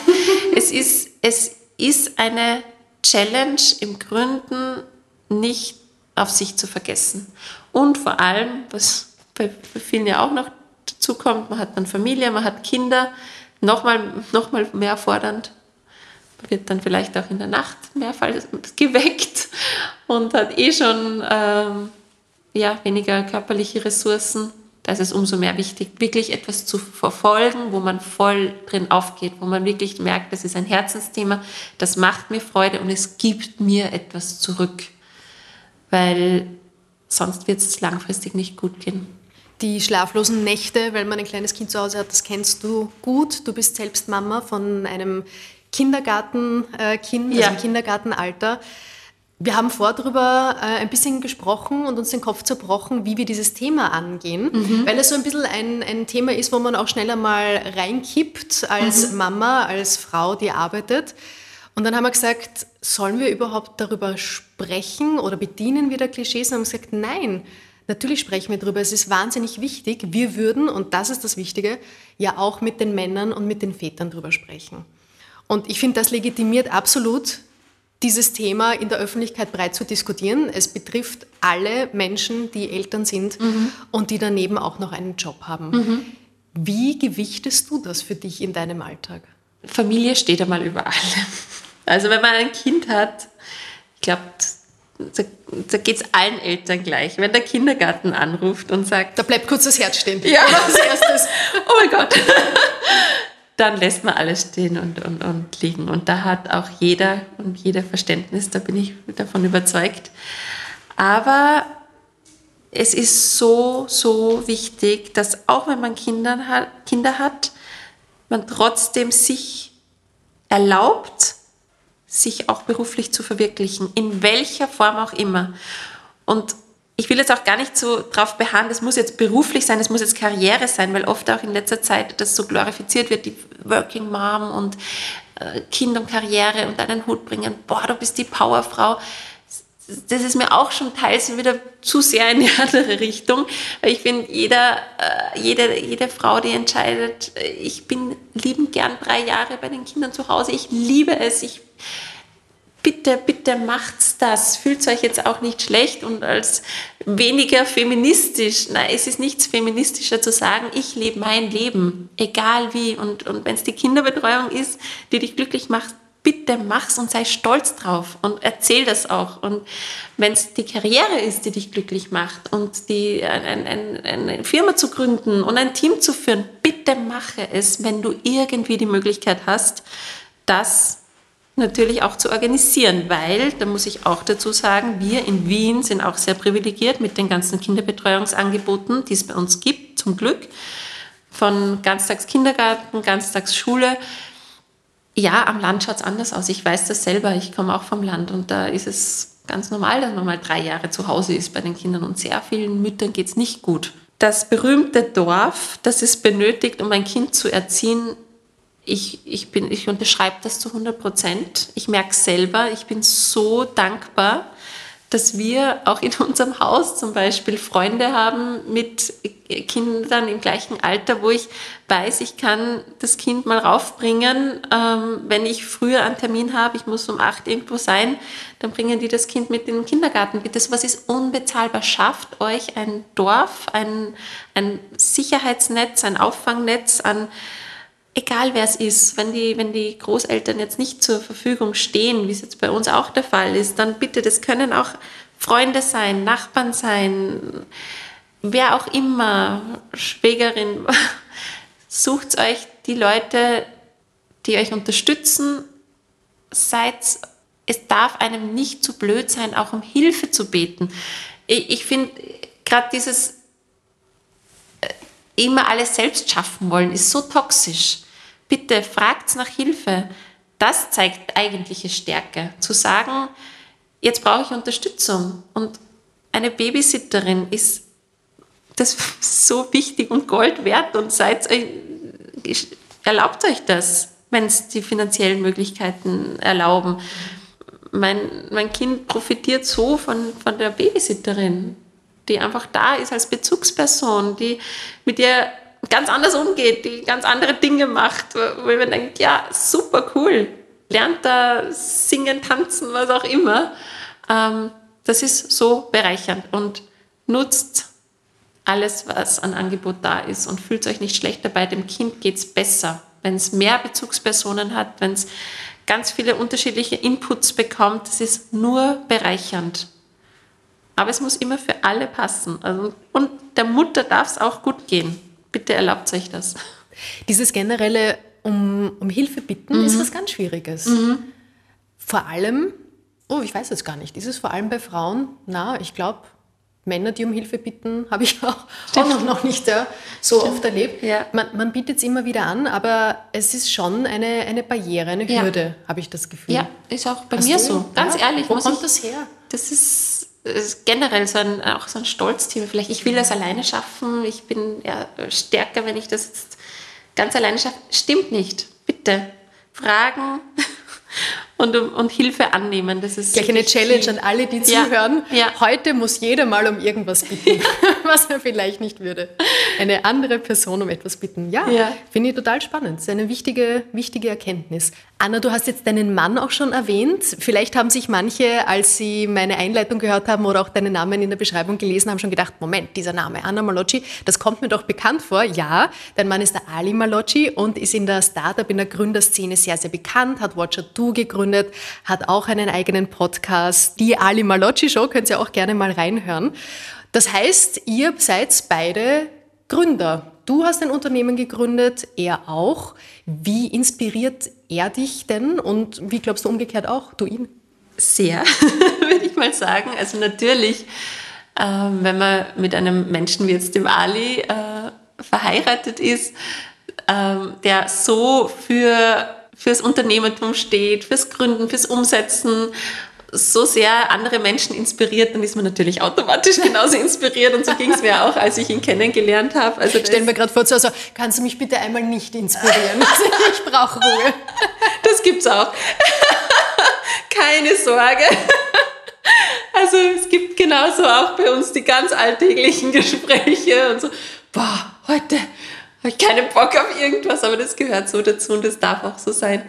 es, ist, es ist eine Challenge im Gründen nicht auf sich zu vergessen. Und vor allem, was bei vielen ja auch noch dazu kommt, man hat dann Familie, man hat Kinder, nochmal noch mal mehr fordernd, wird dann vielleicht auch in der Nacht mehrfach geweckt und hat eh schon ähm, ja, weniger körperliche Ressourcen da ist es umso mehr wichtig, wirklich etwas zu verfolgen, wo man voll drin aufgeht, wo man wirklich merkt, das ist ein Herzensthema, das macht mir Freude und es gibt mir etwas zurück, weil sonst wird es langfristig nicht gut gehen. Die schlaflosen Nächte, weil man ein kleines Kind zu Hause hat, das kennst du gut. Du bist selbst Mama von einem Kindergartenkind, also ja. Kindergartenalter. Wir haben vor darüber äh, ein bisschen gesprochen und uns den Kopf zerbrochen, wie wir dieses Thema angehen, mhm. weil es so ein bisschen ein, ein Thema ist, wo man auch schneller mal reinkippt als mhm. Mama, als Frau, die arbeitet. Und dann haben wir gesagt, sollen wir überhaupt darüber sprechen oder bedienen wir da Klischees? Und haben gesagt, nein, natürlich sprechen wir darüber. Es ist wahnsinnig wichtig. Wir würden, und das ist das Wichtige, ja auch mit den Männern und mit den Vätern darüber sprechen. Und ich finde, das legitimiert absolut dieses Thema in der Öffentlichkeit breit zu diskutieren. Es betrifft alle Menschen, die Eltern sind mhm. und die daneben auch noch einen Job haben. Mhm. Wie gewichtest du das für dich in deinem Alltag? Familie steht einmal über allem. Also wenn man ein Kind hat, ich glaube, da, da geht es allen Eltern gleich. Wenn der Kindergarten anruft und sagt... Da bleibt kurz das Herz stehen. Ja. Als erstes. oh mein Gott. Dann lässt man alles stehen und, und, und liegen. Und da hat auch jeder und jeder Verständnis, da bin ich davon überzeugt. Aber es ist so, so wichtig, dass auch wenn man Kinder hat, Kinder hat man trotzdem sich erlaubt, sich auch beruflich zu verwirklichen, in welcher Form auch immer. Und ich will jetzt auch gar nicht so drauf beharren, das muss jetzt beruflich sein, das muss jetzt Karriere sein, weil oft auch in letzter Zeit das so glorifiziert wird, die Working Mom und äh, Kind und Karriere und einen Hut bringen, boah, du bist die Powerfrau. Das ist mir auch schon teils wieder zu sehr in die andere Richtung. Ich finde, jeder, äh, jede, jede Frau, die entscheidet, äh, ich bin liebend gern drei Jahre bei den Kindern zu Hause, ich liebe es, ich bitte, bitte macht's das. Fühlt euch jetzt auch nicht schlecht und als weniger feministisch. Nein, es ist nichts feministischer zu sagen, ich lebe mein Leben, egal wie. Und, und wenn es die Kinderbetreuung ist, die dich glücklich macht, bitte mach's und sei stolz drauf und erzähl das auch. Und wenn es die Karriere ist, die dich glücklich macht und die, ein, ein, eine Firma zu gründen und ein Team zu führen, bitte mache es, wenn du irgendwie die Möglichkeit hast, das natürlich auch zu organisieren, weil, da muss ich auch dazu sagen, wir in Wien sind auch sehr privilegiert mit den ganzen Kinderbetreuungsangeboten, die es bei uns gibt, zum Glück, von Ganztagskindergarten, Ganztagsschule ja, am Land schaut es anders aus. Ich weiß das selber. Ich komme auch vom Land und da ist es ganz normal, dass man mal drei Jahre zu Hause ist bei den Kindern und sehr vielen Müttern geht es nicht gut. Das berühmte Dorf, das es benötigt, um ein Kind zu erziehen, ich, ich, bin, ich unterschreibe das zu 100 Prozent. Ich merke selber. Ich bin so dankbar, dass wir auch in unserem Haus zum Beispiel Freunde haben mit Kindern im gleichen Alter, wo ich weiß, ich kann das Kind mal raufbringen. Ähm, wenn ich früher einen Termin habe, ich muss um acht irgendwo sein, dann bringen die das Kind mit in den Kindergarten. Bitte, sowas ist unbezahlbar. Schafft euch ein Dorf, ein, ein Sicherheitsnetz, ein Auffangnetz an egal wer es ist, wenn die, wenn die Großeltern jetzt nicht zur Verfügung stehen, wie es jetzt bei uns auch der Fall ist, dann bitte, das können auch Freunde sein, Nachbarn sein, wer auch immer, Schwägerin, sucht euch die Leute, die euch unterstützen, seid, es darf einem nicht zu blöd sein, auch um Hilfe zu beten. Ich, ich finde, gerade dieses äh, immer alles selbst schaffen wollen, ist so toxisch. Bitte fragt nach Hilfe. Das zeigt eigentliche Stärke. Zu sagen, jetzt brauche ich Unterstützung. Und eine Babysitterin ist das so wichtig und Gold wert und seid, erlaubt euch das, wenn es die finanziellen Möglichkeiten erlauben. Mein, mein Kind profitiert so von, von der Babysitterin, die einfach da ist als Bezugsperson, die mit ihr ganz anders umgeht, die ganz andere Dinge macht, wo man denkt, ja, super cool, lernt da singen, tanzen, was auch immer. Ähm, das ist so bereichernd und nutzt alles, was an Angebot da ist und fühlt euch nicht schlecht dabei. Dem Kind geht es besser, wenn es mehr Bezugspersonen hat, wenn es ganz viele unterschiedliche Inputs bekommt. Das ist nur bereichernd. Aber es muss immer für alle passen. Also, und der Mutter darf es auch gut gehen bitte erlaubt euch das. Dieses generelle um, um Hilfe bitten mhm. ist was ganz Schwieriges. Mhm. Vor allem, oh, ich weiß es gar nicht, ist es vor allem bei Frauen? Na, ich glaube, Männer, die um Hilfe bitten, habe ich auch, auch noch nicht ja, so Stimmt. oft erlebt. Ja. Man, man bietet es immer wieder an, aber es ist schon eine, eine Barriere, eine Hürde, ja. habe ich das Gefühl. Ja, ist auch bei Hast mir du? so. Ganz ehrlich. Wo kommt ich, das her? Das ist ist generell so ein, auch so ein Stolzthema. Vielleicht, ich will das alleine schaffen, ich bin ja stärker, wenn ich das jetzt ganz alleine schaffe. Stimmt nicht. Bitte fragen und, und Hilfe annehmen. Das ist Gleich eine Challenge viel. an alle, die ja. zuhören. Ja. Heute muss jeder mal um irgendwas bitten, was er vielleicht nicht würde. Eine andere Person um etwas bitten. Ja, ja. finde ich total spannend. Das ist eine wichtige, wichtige Erkenntnis. Anna, du hast jetzt deinen Mann auch schon erwähnt. Vielleicht haben sich manche, als sie meine Einleitung gehört haben oder auch deinen Namen in der Beschreibung gelesen haben, schon gedacht, Moment, dieser Name, Anna Malocci, das kommt mir doch bekannt vor. Ja, dein Mann ist der Ali Malocci und ist in der Startup, in der Gründerszene sehr, sehr bekannt, hat Watcher 2 gegründet, hat auch einen eigenen Podcast, die Ali Malocci Show, könnt ihr auch gerne mal reinhören. Das heißt, ihr seid beide Gründer. Du hast ein Unternehmen gegründet, er auch. Wie inspiriert er dich denn und wie glaubst du umgekehrt auch, du ihn? Sehr, würde ich mal sagen. Also natürlich, äh, wenn man mit einem Menschen wie jetzt dem Ali äh, verheiratet ist, äh, der so für fürs Unternehmertum steht, fürs Gründen, fürs Umsetzen so sehr andere Menschen inspiriert, dann ist man natürlich automatisch genauso inspiriert. Und so ging es mir auch, als ich ihn kennengelernt habe. Also Stell mir gerade vor, so, also, kannst du mich bitte einmal nicht inspirieren? ich brauche Ruhe. Das gibt's auch. Keine Sorge. Also es gibt genauso auch bei uns die ganz alltäglichen Gespräche und so, boah, heute habe ich keinen Bock auf irgendwas, aber das gehört so dazu und das darf auch so sein.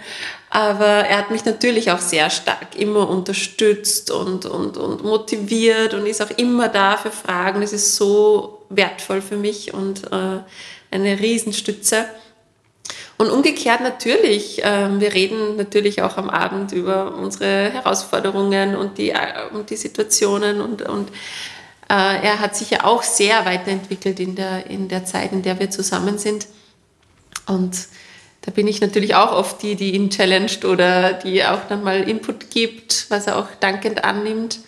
Aber er hat mich natürlich auch sehr stark immer unterstützt und, und, und motiviert und ist auch immer da für Fragen. Das ist so wertvoll für mich und äh, eine Riesenstütze. Und umgekehrt natürlich, äh, wir reden natürlich auch am Abend über unsere Herausforderungen und die, äh, und die Situationen und, und er hat sich ja auch sehr weiterentwickelt in der, in der Zeit, in der wir zusammen sind. Und da bin ich natürlich auch oft die, die ihn challenged oder die auch dann mal Input gibt, was er auch dankend annimmt.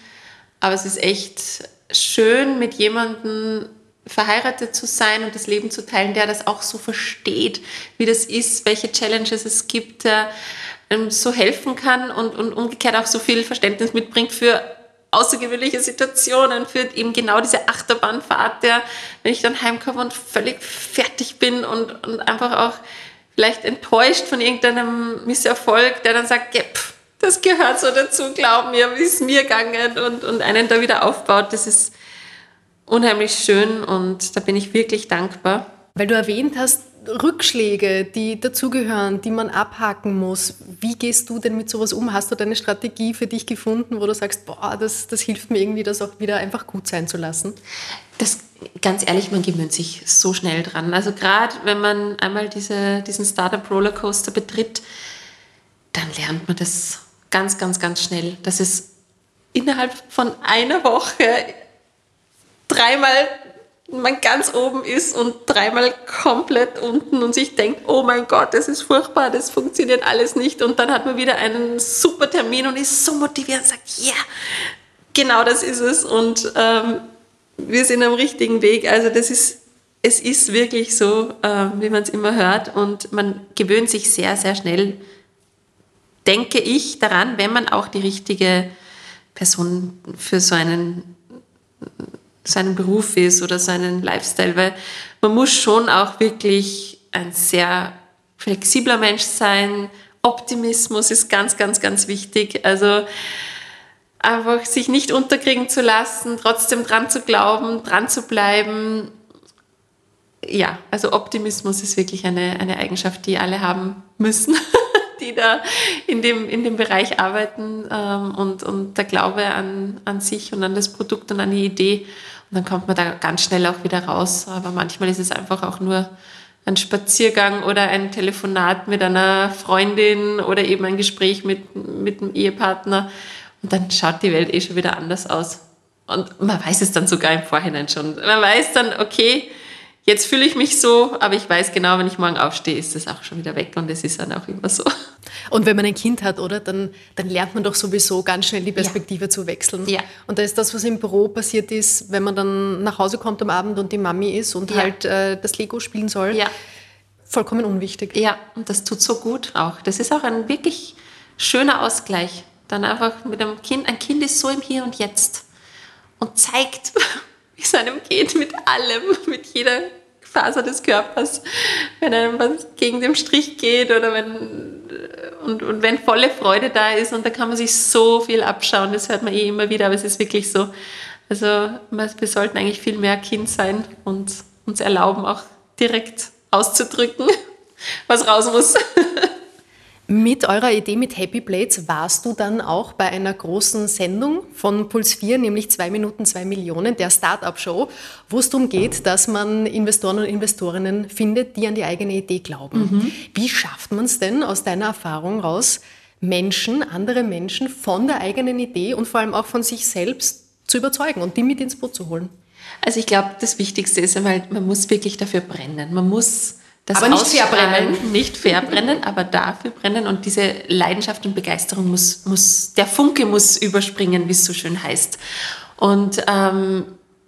Aber es ist echt schön, mit jemandem verheiratet zu sein und das Leben zu teilen, der das auch so versteht, wie das ist, welche Challenges es gibt, der ähm, so helfen kann und, und umgekehrt auch so viel Verständnis mitbringt für außergewöhnliche Situationen, für eben genau diese Achterbahnfahrt, der, wenn ich dann heimkomme und völlig fertig bin und, und einfach auch vielleicht enttäuscht von irgendeinem Misserfolg, der dann sagt, pff, das gehört so dazu, glaub mir, wie es mir gegangen und, und einen da wieder aufbaut, das ist unheimlich schön und da bin ich wirklich dankbar. Weil du erwähnt hast, Rückschläge, die dazugehören, die man abhaken muss. Wie gehst du denn mit sowas um? Hast du deine Strategie für dich gefunden, wo du sagst, boah, das, das hilft mir irgendwie, das auch wieder einfach gut sein zu lassen? Das, ganz ehrlich, man gewöhnt sich so schnell dran. Also gerade wenn man einmal diese, diesen Startup-Rollercoaster betritt, dann lernt man das ganz, ganz, ganz schnell. Das ist innerhalb von einer Woche dreimal man ganz oben ist und dreimal komplett unten und sich denkt, oh mein Gott, das ist furchtbar, das funktioniert alles nicht. Und dann hat man wieder einen super Termin und ist so motiviert und sagt, ja, yeah, genau das ist es. Und ähm, wir sind am richtigen Weg. Also das ist, es ist wirklich so, äh, wie man es immer hört. Und man gewöhnt sich sehr, sehr schnell, denke ich, daran, wenn man auch die richtige Person für so einen seinen Beruf ist oder seinen Lifestyle, weil man muss schon auch wirklich ein sehr flexibler Mensch sein. Optimismus ist ganz, ganz, ganz wichtig. Also einfach sich nicht unterkriegen zu lassen, trotzdem dran zu glauben, dran zu bleiben. Ja, also Optimismus ist wirklich eine, eine Eigenschaft, die alle haben müssen, die da in dem, in dem Bereich arbeiten ähm, und, und der Glaube an, an sich und an das Produkt und an die Idee. Und dann kommt man da ganz schnell auch wieder raus. Aber manchmal ist es einfach auch nur ein Spaziergang oder ein Telefonat mit einer Freundin oder eben ein Gespräch mit, mit einem Ehepartner. Und dann schaut die Welt eh schon wieder anders aus. Und man weiß es dann sogar im Vorhinein schon. Man weiß dann, okay, jetzt fühle ich mich so, aber ich weiß genau, wenn ich morgen aufstehe, ist das auch schon wieder weg und es ist dann auch immer so. Und wenn man ein Kind hat, oder, dann, dann lernt man doch sowieso ganz schnell die Perspektive ja. zu wechseln. Ja. Und da ist das, was im Büro passiert ist, wenn man dann nach Hause kommt am Abend und die Mami ist und ja. halt äh, das Lego spielen soll, ja. vollkommen unwichtig. Ja, und das tut so gut auch. Das ist auch ein wirklich schöner Ausgleich. Dann einfach mit einem Kind, ein Kind ist so im Hier und Jetzt und zeigt, es einem geht mit allem, mit jeder Faser des Körpers, wenn einem was gegen den Strich geht oder wenn und, und wenn volle Freude da ist und da kann man sich so viel abschauen, das hört man eh immer wieder, aber es ist wirklich so. Also wir sollten eigentlich viel mehr Kind sein und uns erlauben, auch direkt auszudrücken, was raus muss. Mit eurer Idee mit Happy Plates warst du dann auch bei einer großen Sendung von Puls 4, nämlich 2 Minuten 2 Millionen, der Startup-Show, wo es darum geht, dass man Investoren und Investorinnen findet, die an die eigene Idee glauben. Mhm. Wie schafft man es denn aus deiner Erfahrung raus, Menschen, andere Menschen von der eigenen Idee und vor allem auch von sich selbst zu überzeugen und die mit ins Boot zu holen? Also ich glaube, das Wichtigste ist einmal, man muss wirklich dafür brennen. Man muss das aber nicht verbrennen. Nicht verbrennen, aber dafür brennen. Und diese Leidenschaft und Begeisterung muss, muss der Funke muss überspringen, wie es so schön heißt. Und ähm,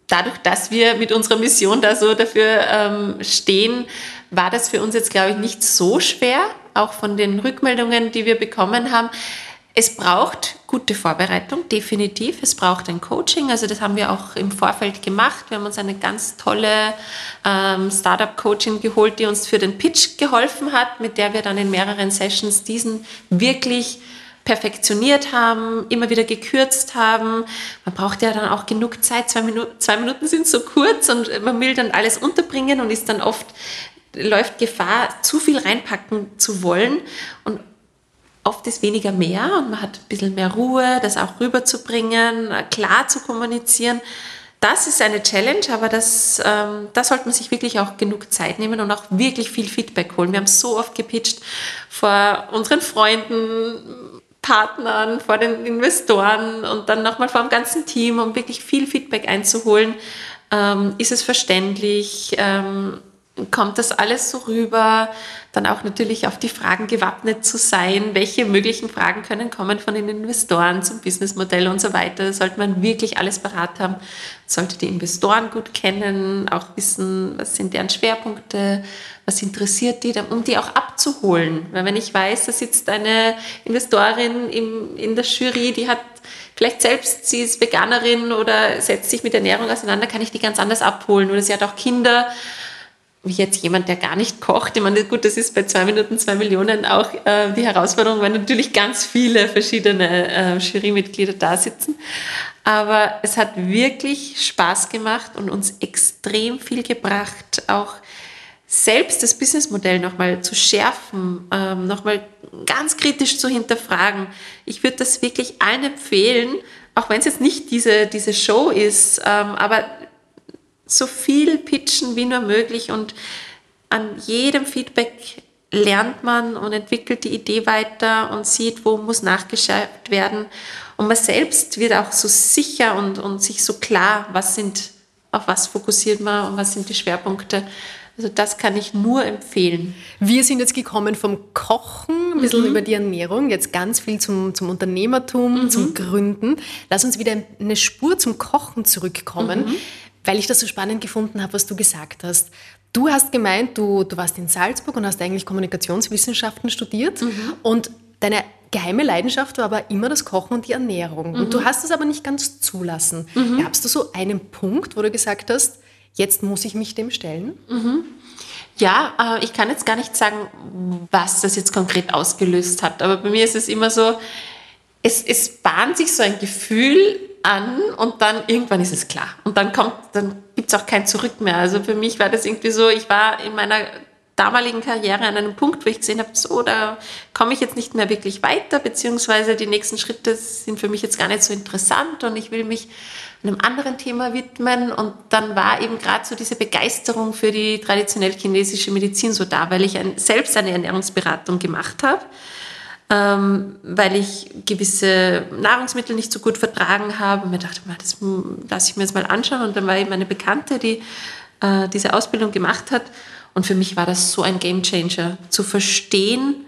dadurch, dass wir mit unserer Mission da so dafür ähm, stehen, war das für uns jetzt, glaube ich, nicht so schwer, auch von den Rückmeldungen, die wir bekommen haben. Es braucht gute Vorbereitung, definitiv. Es braucht ein Coaching. Also das haben wir auch im Vorfeld gemacht. Wir haben uns eine ganz tolle ähm, Startup-Coaching geholt, die uns für den Pitch geholfen hat, mit der wir dann in mehreren Sessions diesen wirklich perfektioniert haben, immer wieder gekürzt haben. Man braucht ja dann auch genug Zeit. Zwei Minuten, zwei Minuten sind so kurz und man will dann alles unterbringen und ist dann oft läuft Gefahr, zu viel reinpacken zu wollen. Und oft ist weniger mehr und man hat ein bisschen mehr Ruhe, das auch rüberzubringen, klar zu kommunizieren. Das ist eine Challenge, aber das, ähm, da sollte man sich wirklich auch genug Zeit nehmen und auch wirklich viel Feedback holen. Wir haben so oft gepitcht vor unseren Freunden, Partnern, vor den Investoren und dann nochmal vor dem ganzen Team, um wirklich viel Feedback einzuholen. Ähm, ist es verständlich? Ähm, kommt das alles so rüber? Dann auch natürlich auf die Fragen gewappnet zu sein. Welche möglichen Fragen können kommen von den Investoren zum Businessmodell und so weiter? Sollte man wirklich alles parat haben? Sollte die Investoren gut kennen, auch wissen, was sind deren Schwerpunkte, was interessiert die, um die auch abzuholen. Weil wenn ich weiß, da sitzt eine Investorin im, in der Jury, die hat vielleicht selbst, sie ist Veganerin oder setzt sich mit Ernährung auseinander, kann ich die ganz anders abholen. Oder sie hat auch Kinder wie jetzt jemand, der gar nicht kocht. Ich meine, gut, das ist bei zwei Minuten zwei Millionen auch äh, die Herausforderung, weil natürlich ganz viele verschiedene äh, Jurymitglieder da sitzen. Aber es hat wirklich Spaß gemacht und uns extrem viel gebracht, auch selbst das Businessmodell nochmal zu schärfen, ähm, nochmal ganz kritisch zu hinterfragen. Ich würde das wirklich allen empfehlen, auch wenn es jetzt nicht diese, diese Show ist, ähm, aber so viel pitchen wie nur möglich und an jedem Feedback lernt man und entwickelt die Idee weiter und sieht, wo muss nachgeschärft werden. Und man selbst wird auch so sicher und, und sich so klar, was sind, auf was fokussiert man und was sind die Schwerpunkte. Also das kann ich nur empfehlen. Wir sind jetzt gekommen vom Kochen, ein bisschen mhm. über die Ernährung, jetzt ganz viel zum, zum Unternehmertum, mhm. zum Gründen. Lass uns wieder eine Spur zum Kochen zurückkommen. Mhm weil ich das so spannend gefunden habe, was du gesagt hast. Du hast gemeint, du, du warst in Salzburg und hast eigentlich Kommunikationswissenschaften studiert mhm. und deine geheime Leidenschaft war aber immer das Kochen und die Ernährung. Mhm. Und du mhm. hast es aber nicht ganz zulassen. Mhm. Gabst du so einen Punkt, wo du gesagt hast, jetzt muss ich mich dem stellen? Mhm. Ja, äh, ich kann jetzt gar nicht sagen, was das jetzt konkret ausgelöst hat. Aber bei mir ist es immer so, es, es bahnt sich so ein Gefühl an und dann irgendwann ist es klar. Und dann kommt, dann gibt es auch kein Zurück mehr. Also für mich war das irgendwie so, ich war in meiner damaligen Karriere an einem Punkt, wo ich gesehen habe, so, da komme ich jetzt nicht mehr wirklich weiter, beziehungsweise die nächsten Schritte sind für mich jetzt gar nicht so interessant und ich will mich einem anderen Thema widmen. Und dann war eben gerade so diese Begeisterung für die traditionell chinesische Medizin so da, weil ich ein, selbst eine Ernährungsberatung gemacht habe ähm, weil ich gewisse Nahrungsmittel nicht so gut vertragen habe. Und mir dachte, das lasse ich mir jetzt mal anschauen. Und dann war eben eine Bekannte, die äh, diese Ausbildung gemacht hat. Und für mich war das so ein Gamechanger, zu verstehen,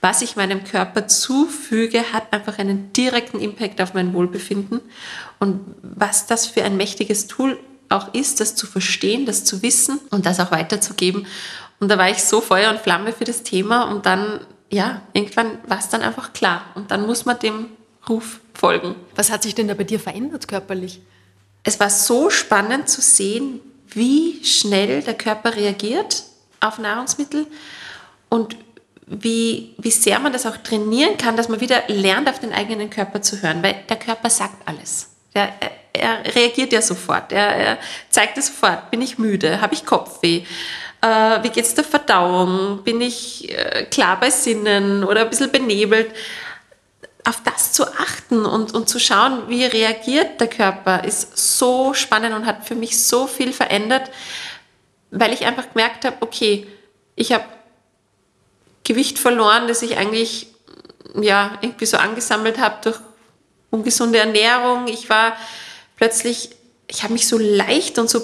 was ich meinem Körper zufüge, hat einfach einen direkten Impact auf mein Wohlbefinden. Und was das für ein mächtiges Tool auch ist, das zu verstehen, das zu wissen und das auch weiterzugeben. Und da war ich so Feuer und Flamme für das Thema und dann ja, irgendwann war es dann einfach klar. Und dann muss man dem Ruf folgen. Was hat sich denn da bei dir verändert körperlich? Es war so spannend zu sehen, wie schnell der Körper reagiert auf Nahrungsmittel und wie, wie sehr man das auch trainieren kann, dass man wieder lernt, auf den eigenen Körper zu hören, weil der Körper sagt alles. Der, er, er reagiert ja sofort, er, er zeigt es sofort, bin ich müde, habe ich Kopfweh, äh, wie geht es der Verdauung, bin ich äh, klar bei Sinnen oder ein bisschen benebelt. Auf das zu achten und, und zu schauen, wie reagiert der Körper, ist so spannend und hat für mich so viel verändert, weil ich einfach gemerkt habe, okay, ich habe Gewicht verloren, das ich eigentlich ja, irgendwie so angesammelt habe durch ungesunde Ernährung. Ich war plötzlich, ich habe mich so leicht und so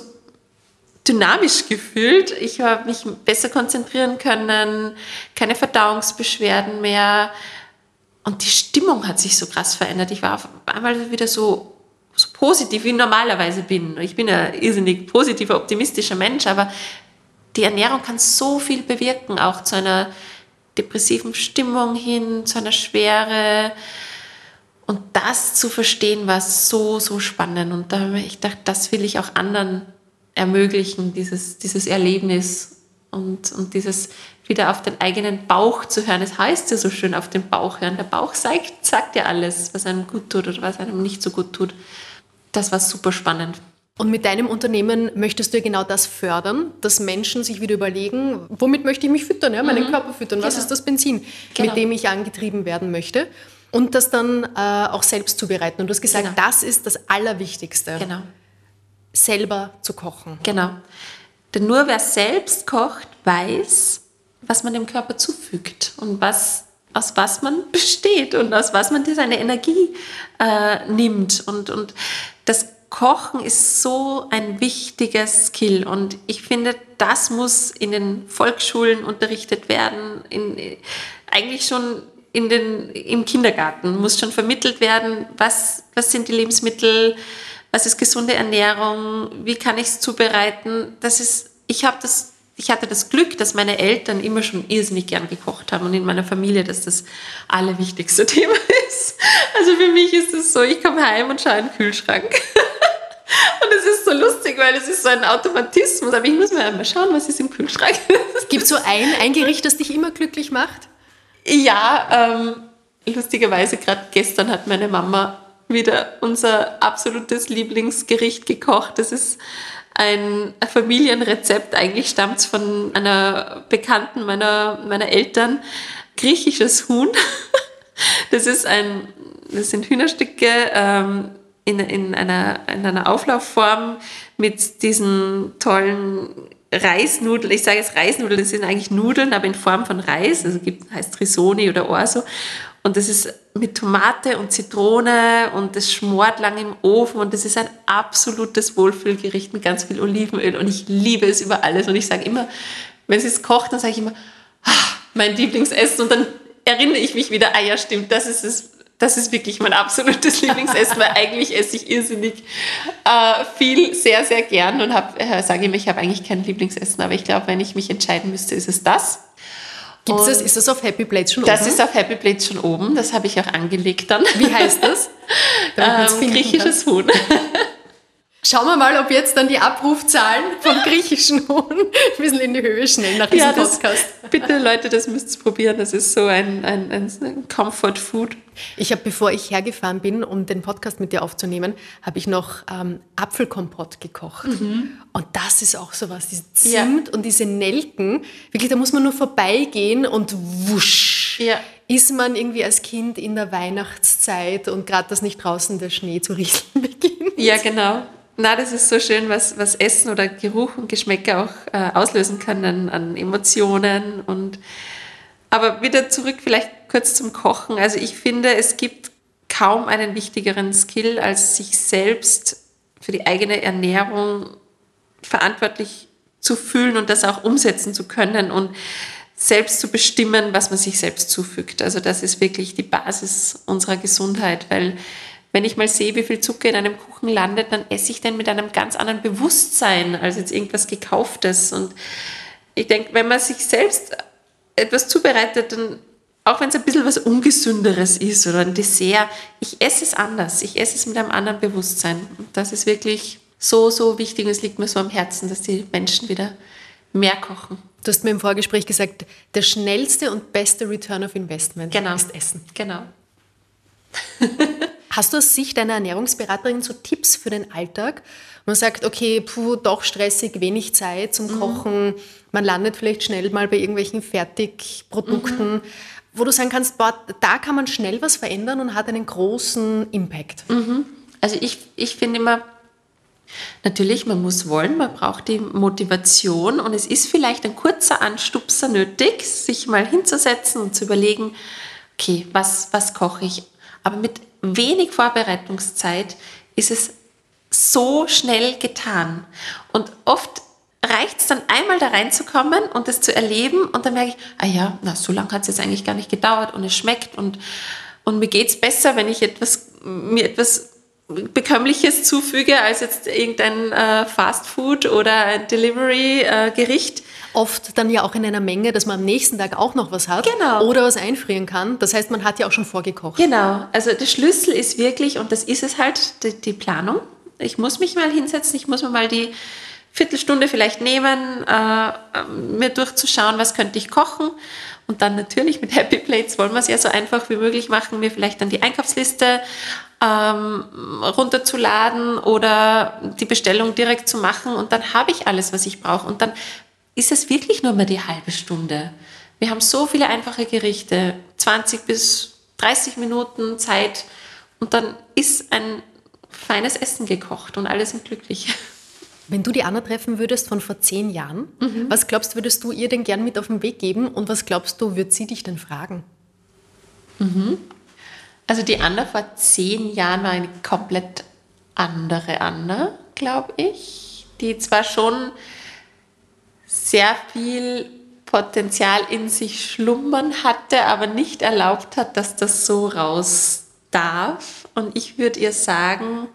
dynamisch gefühlt. Ich habe mich besser konzentrieren können, keine Verdauungsbeschwerden mehr. Und die Stimmung hat sich so krass verändert. Ich war auf einmal wieder so, so positiv, wie ich normalerweise bin. Ich bin ein irrsinnig positiver, optimistischer Mensch, aber die Ernährung kann so viel bewirken, auch zu einer depressiven Stimmung hin, zu einer Schwere. Und das zu verstehen war so, so spannend. Und da habe ich gedacht, das will ich auch anderen ermöglichen, dieses, dieses Erlebnis und, und dieses wieder auf den eigenen Bauch zu hören. Es heißt ja so schön, auf den Bauch hören. Der Bauch sagt, sagt ja alles, was einem gut tut oder was einem nicht so gut tut. Das war super spannend. Und mit deinem Unternehmen möchtest du ja genau das fördern, dass Menschen sich wieder überlegen, womit möchte ich mich füttern, ja, meinen mhm. Körper füttern, was genau. ist das Benzin, genau. mit dem ich angetrieben werden möchte. Und das dann äh, auch selbst zubereiten. Und du hast gesagt, genau. das ist das Allerwichtigste. Genau selber zu kochen. Genau. Denn nur wer selbst kocht, weiß, was man dem Körper zufügt und was, aus was man besteht und aus was man seine Energie äh, nimmt. Und, und das Kochen ist so ein wichtiges Skill und ich finde, das muss in den Volksschulen unterrichtet werden, in, eigentlich schon in den, im Kindergarten muss schon vermittelt werden, was, was sind die Lebensmittel, was ist gesunde Ernährung, wie kann ich es zubereiten. Das ist, ich habe das, ich hatte das Glück, dass meine Eltern immer schon irrsinnig gern gekocht haben und in meiner Familie, dass das allerwichtigste Thema ist. Also für mich ist es so, ich komme heim und schaue in den Kühlschrank. Und es ist so lustig, weil es ist so ein Automatismus. Aber ich muss mir einmal schauen, was ist im Kühlschrank. Gibt es so ein, ein Gericht, das dich immer glücklich macht? Ja, ähm, lustigerweise, gerade gestern hat meine Mama wieder unser absolutes Lieblingsgericht gekocht. Das ist ein Familienrezept. Eigentlich stammt es von einer Bekannten meiner, meiner Eltern. Griechisches Huhn. Das ist ein, das sind Hühnerstücke ähm, in, in, einer, in einer Auflaufform mit diesen tollen Reisnudeln. Ich sage jetzt Reisnudeln, das sind eigentlich Nudeln, aber in Form von Reis. Also gibt, heißt Risoni oder Orso. Und das ist mit Tomate und Zitrone und das schmort lang im Ofen und das ist ein absolutes Wohlfühlgericht mit ganz viel Olivenöl und ich liebe es über alles und ich sage immer, wenn sie es kocht, dann sage ich immer, ah, mein Lieblingsessen und dann erinnere ich mich wieder, ah ja stimmt, das ist es, das ist wirklich mein absolutes Lieblingsessen, weil eigentlich esse ich irrsinnig äh, viel, sehr, sehr gern und äh, sage immer, ich habe eigentlich kein Lieblingsessen, aber ich glaube, wenn ich mich entscheiden müsste, ist es das. Gibt's das, ist das auf Happy Plates schon das oben? Das ist auf Happy Plates schon oben. Das habe ich auch angelegt dann. Wie heißt das? ähm, griechisches. Huhn. Schauen wir mal, ob jetzt dann die Abrufzahlen vom griechischen Huhn ein bisschen in die Höhe schnellen nach diesem ja, das, Podcast. Bitte Leute, das müsst ihr probieren. Das ist so ein, ein, ein Comfort Food. Ich habe, bevor ich hergefahren bin, um den Podcast mit dir aufzunehmen, habe ich noch ähm, Apfelkompott gekocht. Mhm. Und das ist auch so was, diese Zimt ja. und diese Nelken. Wirklich, da muss man nur vorbeigehen und wusch. Ja. Ist man irgendwie als Kind in der Weihnachtszeit und gerade, dass nicht draußen der Schnee zu rieseln beginnt. Ja, genau. Na, das ist so schön, was, was Essen oder Geruch und Geschmäcker auch äh, auslösen kann an, an Emotionen. Und aber wieder zurück vielleicht kurz zum Kochen. Also ich finde, es gibt kaum einen wichtigeren Skill, als sich selbst für die eigene Ernährung verantwortlich zu fühlen und das auch umsetzen zu können und selbst zu bestimmen, was man sich selbst zufügt. Also das ist wirklich die Basis unserer Gesundheit, weil wenn ich mal sehe, wie viel Zucker in einem Kuchen landet, dann esse ich den mit einem ganz anderen Bewusstsein als jetzt irgendwas Gekauftes. Und ich denke, wenn man sich selbst etwas zubereitet, dann auch wenn es ein bisschen was Ungesünderes ist oder ein Dessert, ich esse es anders. Ich esse es mit einem anderen Bewusstsein. Und das ist wirklich so, so wichtig und es liegt mir so am Herzen, dass die Menschen wieder mehr kochen. Du hast mir im Vorgespräch gesagt, der schnellste und beste Return of Investment Genau. ist Essen. Genau. Hast du aus Sicht einer Ernährungsberaterin so Tipps für den Alltag? Man sagt, okay, puh, doch stressig, wenig Zeit zum Mhm. Kochen. Man landet vielleicht schnell mal bei irgendwelchen Fertigprodukten, Mhm. wo du sagen kannst, boah, da kann man schnell was verändern und hat einen großen Impact. Also ich, ich finde immer, natürlich, man muss wollen, man braucht die Motivation und es ist vielleicht ein kurzer Anstupser nötig, sich mal hinzusetzen und zu überlegen, okay, was, was koche ich? Aber mit wenig Vorbereitungszeit ist es so schnell getan. Und oft reicht es dann einmal da reinzukommen und das zu erleben und dann merke ich, ah ja, na, so lange hat es jetzt eigentlich gar nicht gedauert und es schmeckt und, und mir geht es besser, wenn ich etwas, mir etwas Bekömmliches zufüge als jetzt irgendein äh, Fastfood oder ein Delivery-Gericht. Oft dann ja auch in einer Menge, dass man am nächsten Tag auch noch was hat Genau. oder was einfrieren kann. Das heißt, man hat ja auch schon vorgekocht. Genau, also der Schlüssel ist wirklich, und das ist es halt, die, die Planung. Ich muss mich mal hinsetzen, ich muss mir mal die Viertelstunde vielleicht nehmen, äh, mir durchzuschauen, was könnte ich kochen. Und dann natürlich mit Happy Plates wollen wir es ja so einfach wie möglich machen, mir vielleicht dann die Einkaufsliste ähm, runterzuladen oder die Bestellung direkt zu machen. Und dann habe ich alles, was ich brauche. Und dann ist es wirklich nur mehr die halbe Stunde. Wir haben so viele einfache Gerichte, 20 bis 30 Minuten Zeit und dann ist ein feines Essen gekocht und alle sind glücklich. Wenn du die Anna treffen würdest von vor zehn Jahren, Mhm. was glaubst du, würdest du ihr denn gern mit auf den Weg geben und was glaubst du, wird sie dich denn fragen? Also die Anna vor zehn Jahren war eine komplett andere Anna, glaube ich, die zwar schon sehr viel Potenzial in sich schlummern hatte, aber nicht erlaubt hat, dass das so raus darf. Und ich würde ihr sagen,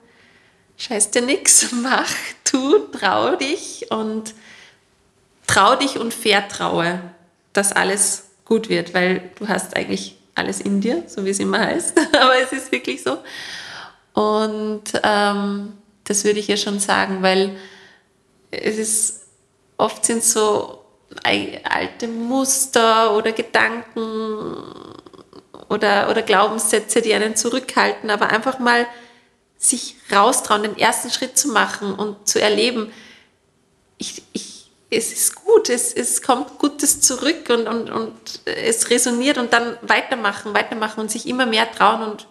scheiß dir nix, mach, tu, trau dich und trau dich und vertraue, dass alles gut wird, weil du hast eigentlich alles in dir, so wie es immer heißt, aber es ist wirklich so. Und ähm, das würde ich ihr schon sagen, weil es ist, oft sind so alte Muster oder Gedanken oder, oder Glaubenssätze, die einen zurückhalten, aber einfach mal sich raustrauen, den ersten Schritt zu machen und zu erleben, ich, ich, es ist gut, es, es kommt Gutes zurück und, und, und es resoniert und dann weitermachen, weitermachen und sich immer mehr trauen und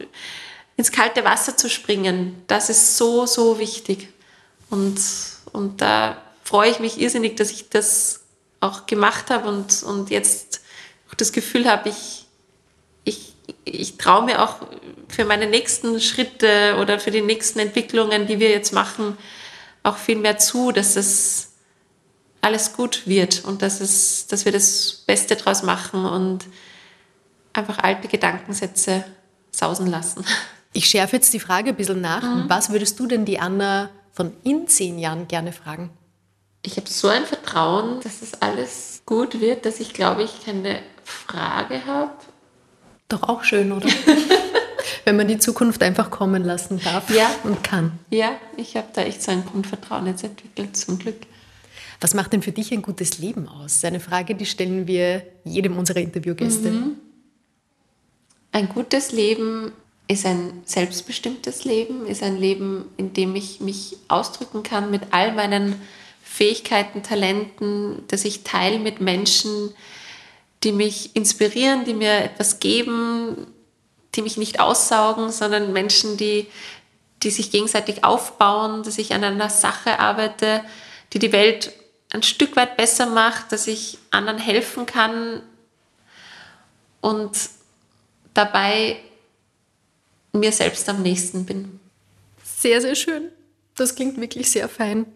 ins kalte Wasser zu springen. Das ist so, so wichtig. Und, und da freue ich mich irrsinnig, dass ich das auch gemacht habe und, und jetzt auch das Gefühl habe, ich, ich, ich traue mir auch für meine nächsten Schritte oder für die nächsten Entwicklungen, die wir jetzt machen, auch viel mehr zu, dass es alles gut wird und dass, es, dass wir das Beste draus machen und einfach alte Gedankensätze sausen lassen. Ich schärfe jetzt die Frage ein bisschen nach. Mhm. Was würdest du denn die Anna von in zehn Jahren gerne fragen? Ich habe so ein Vertrauen, dass es alles gut wird, dass ich glaube, ich keine Frage habe. Doch auch schön, oder? Wenn man die Zukunft einfach kommen lassen darf Ja. und kann. Ja, ich habe da echt so ein Grundvertrauen jetzt entwickelt, zum Glück. Was macht denn für dich ein gutes Leben aus? Eine Frage, die stellen wir jedem unserer Interviewgäste. Mhm. Ein gutes Leben ist ein selbstbestimmtes Leben, ist ein Leben, in dem ich mich ausdrücken kann mit all meinen Fähigkeiten, Talenten, dass ich teile mit Menschen, die mich inspirieren, die mir etwas geben, die mich nicht aussaugen, sondern Menschen, die, die sich gegenseitig aufbauen, dass ich an einer Sache arbeite, die die Welt ein Stück weit besser macht, dass ich anderen helfen kann und dabei mir selbst am nächsten bin. Sehr, sehr schön. Das klingt wirklich sehr fein.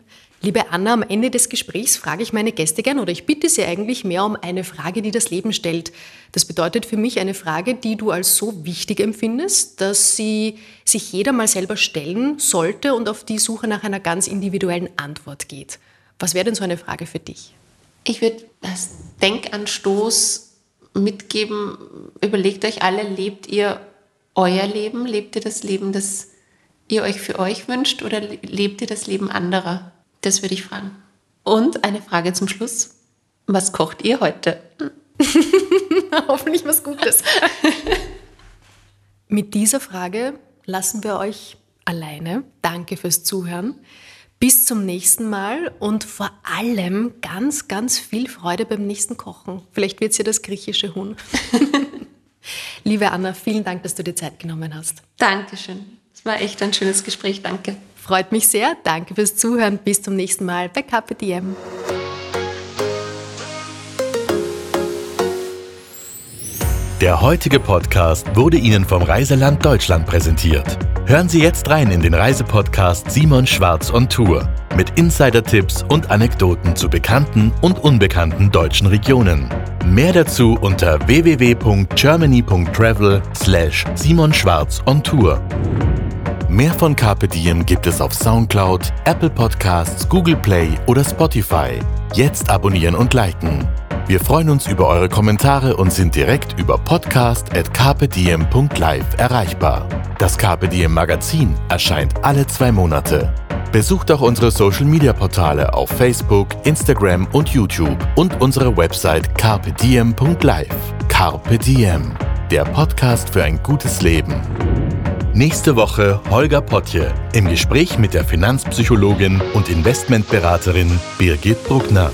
Liebe Anna, am Ende des Gesprächs frage ich meine Gäste gern oder ich bitte sie eigentlich mehr um eine Frage, die das Leben stellt. Das bedeutet für mich eine Frage, die du als so wichtig empfindest, dass sie sich jeder mal selber stellen sollte und auf die Suche nach einer ganz individuellen Antwort geht. Was wäre denn so eine Frage für dich? Ich würde als Denkanstoß mitgeben, überlegt euch alle, lebt ihr euer Leben? Lebt ihr das Leben, das ihr euch für euch wünscht oder lebt ihr das Leben anderer? Das würde ich fragen. Und eine Frage zum Schluss. Was kocht ihr heute? Hoffentlich was Gutes. Mit dieser Frage lassen wir euch alleine. Danke fürs Zuhören. Bis zum nächsten Mal und vor allem ganz, ganz viel Freude beim nächsten Kochen. Vielleicht wird es ja das griechische Huhn. Liebe Anna, vielen Dank, dass du dir Zeit genommen hast. Dankeschön. Es war echt ein schönes Gespräch. Danke. Freut mich sehr. Danke fürs Zuhören. Bis zum nächsten Mal bei KPDM. Der heutige Podcast wurde Ihnen vom Reiseland Deutschland präsentiert. Hören Sie jetzt rein in den Reisepodcast Simon Schwarz on Tour mit Insider-Tipps und Anekdoten zu bekannten und unbekannten deutschen Regionen. Mehr dazu unter www.germany.travel slash Simon Schwarz on Tour. Mehr von Carpe Diem gibt es auf Soundcloud, Apple Podcasts, Google Play oder Spotify. Jetzt abonnieren und liken. Wir freuen uns über eure Kommentare und sind direkt über podcast.carpediem.live erreichbar. Das Carpe Diem Magazin erscheint alle zwei Monate. Besucht auch unsere Social Media Portale auf Facebook, Instagram und YouTube und unsere Website carpediem.live. Carpe Diem, der Podcast für ein gutes Leben. Nächste Woche Holger Potje im Gespräch mit der Finanzpsychologin und Investmentberaterin Birgit Bruckner.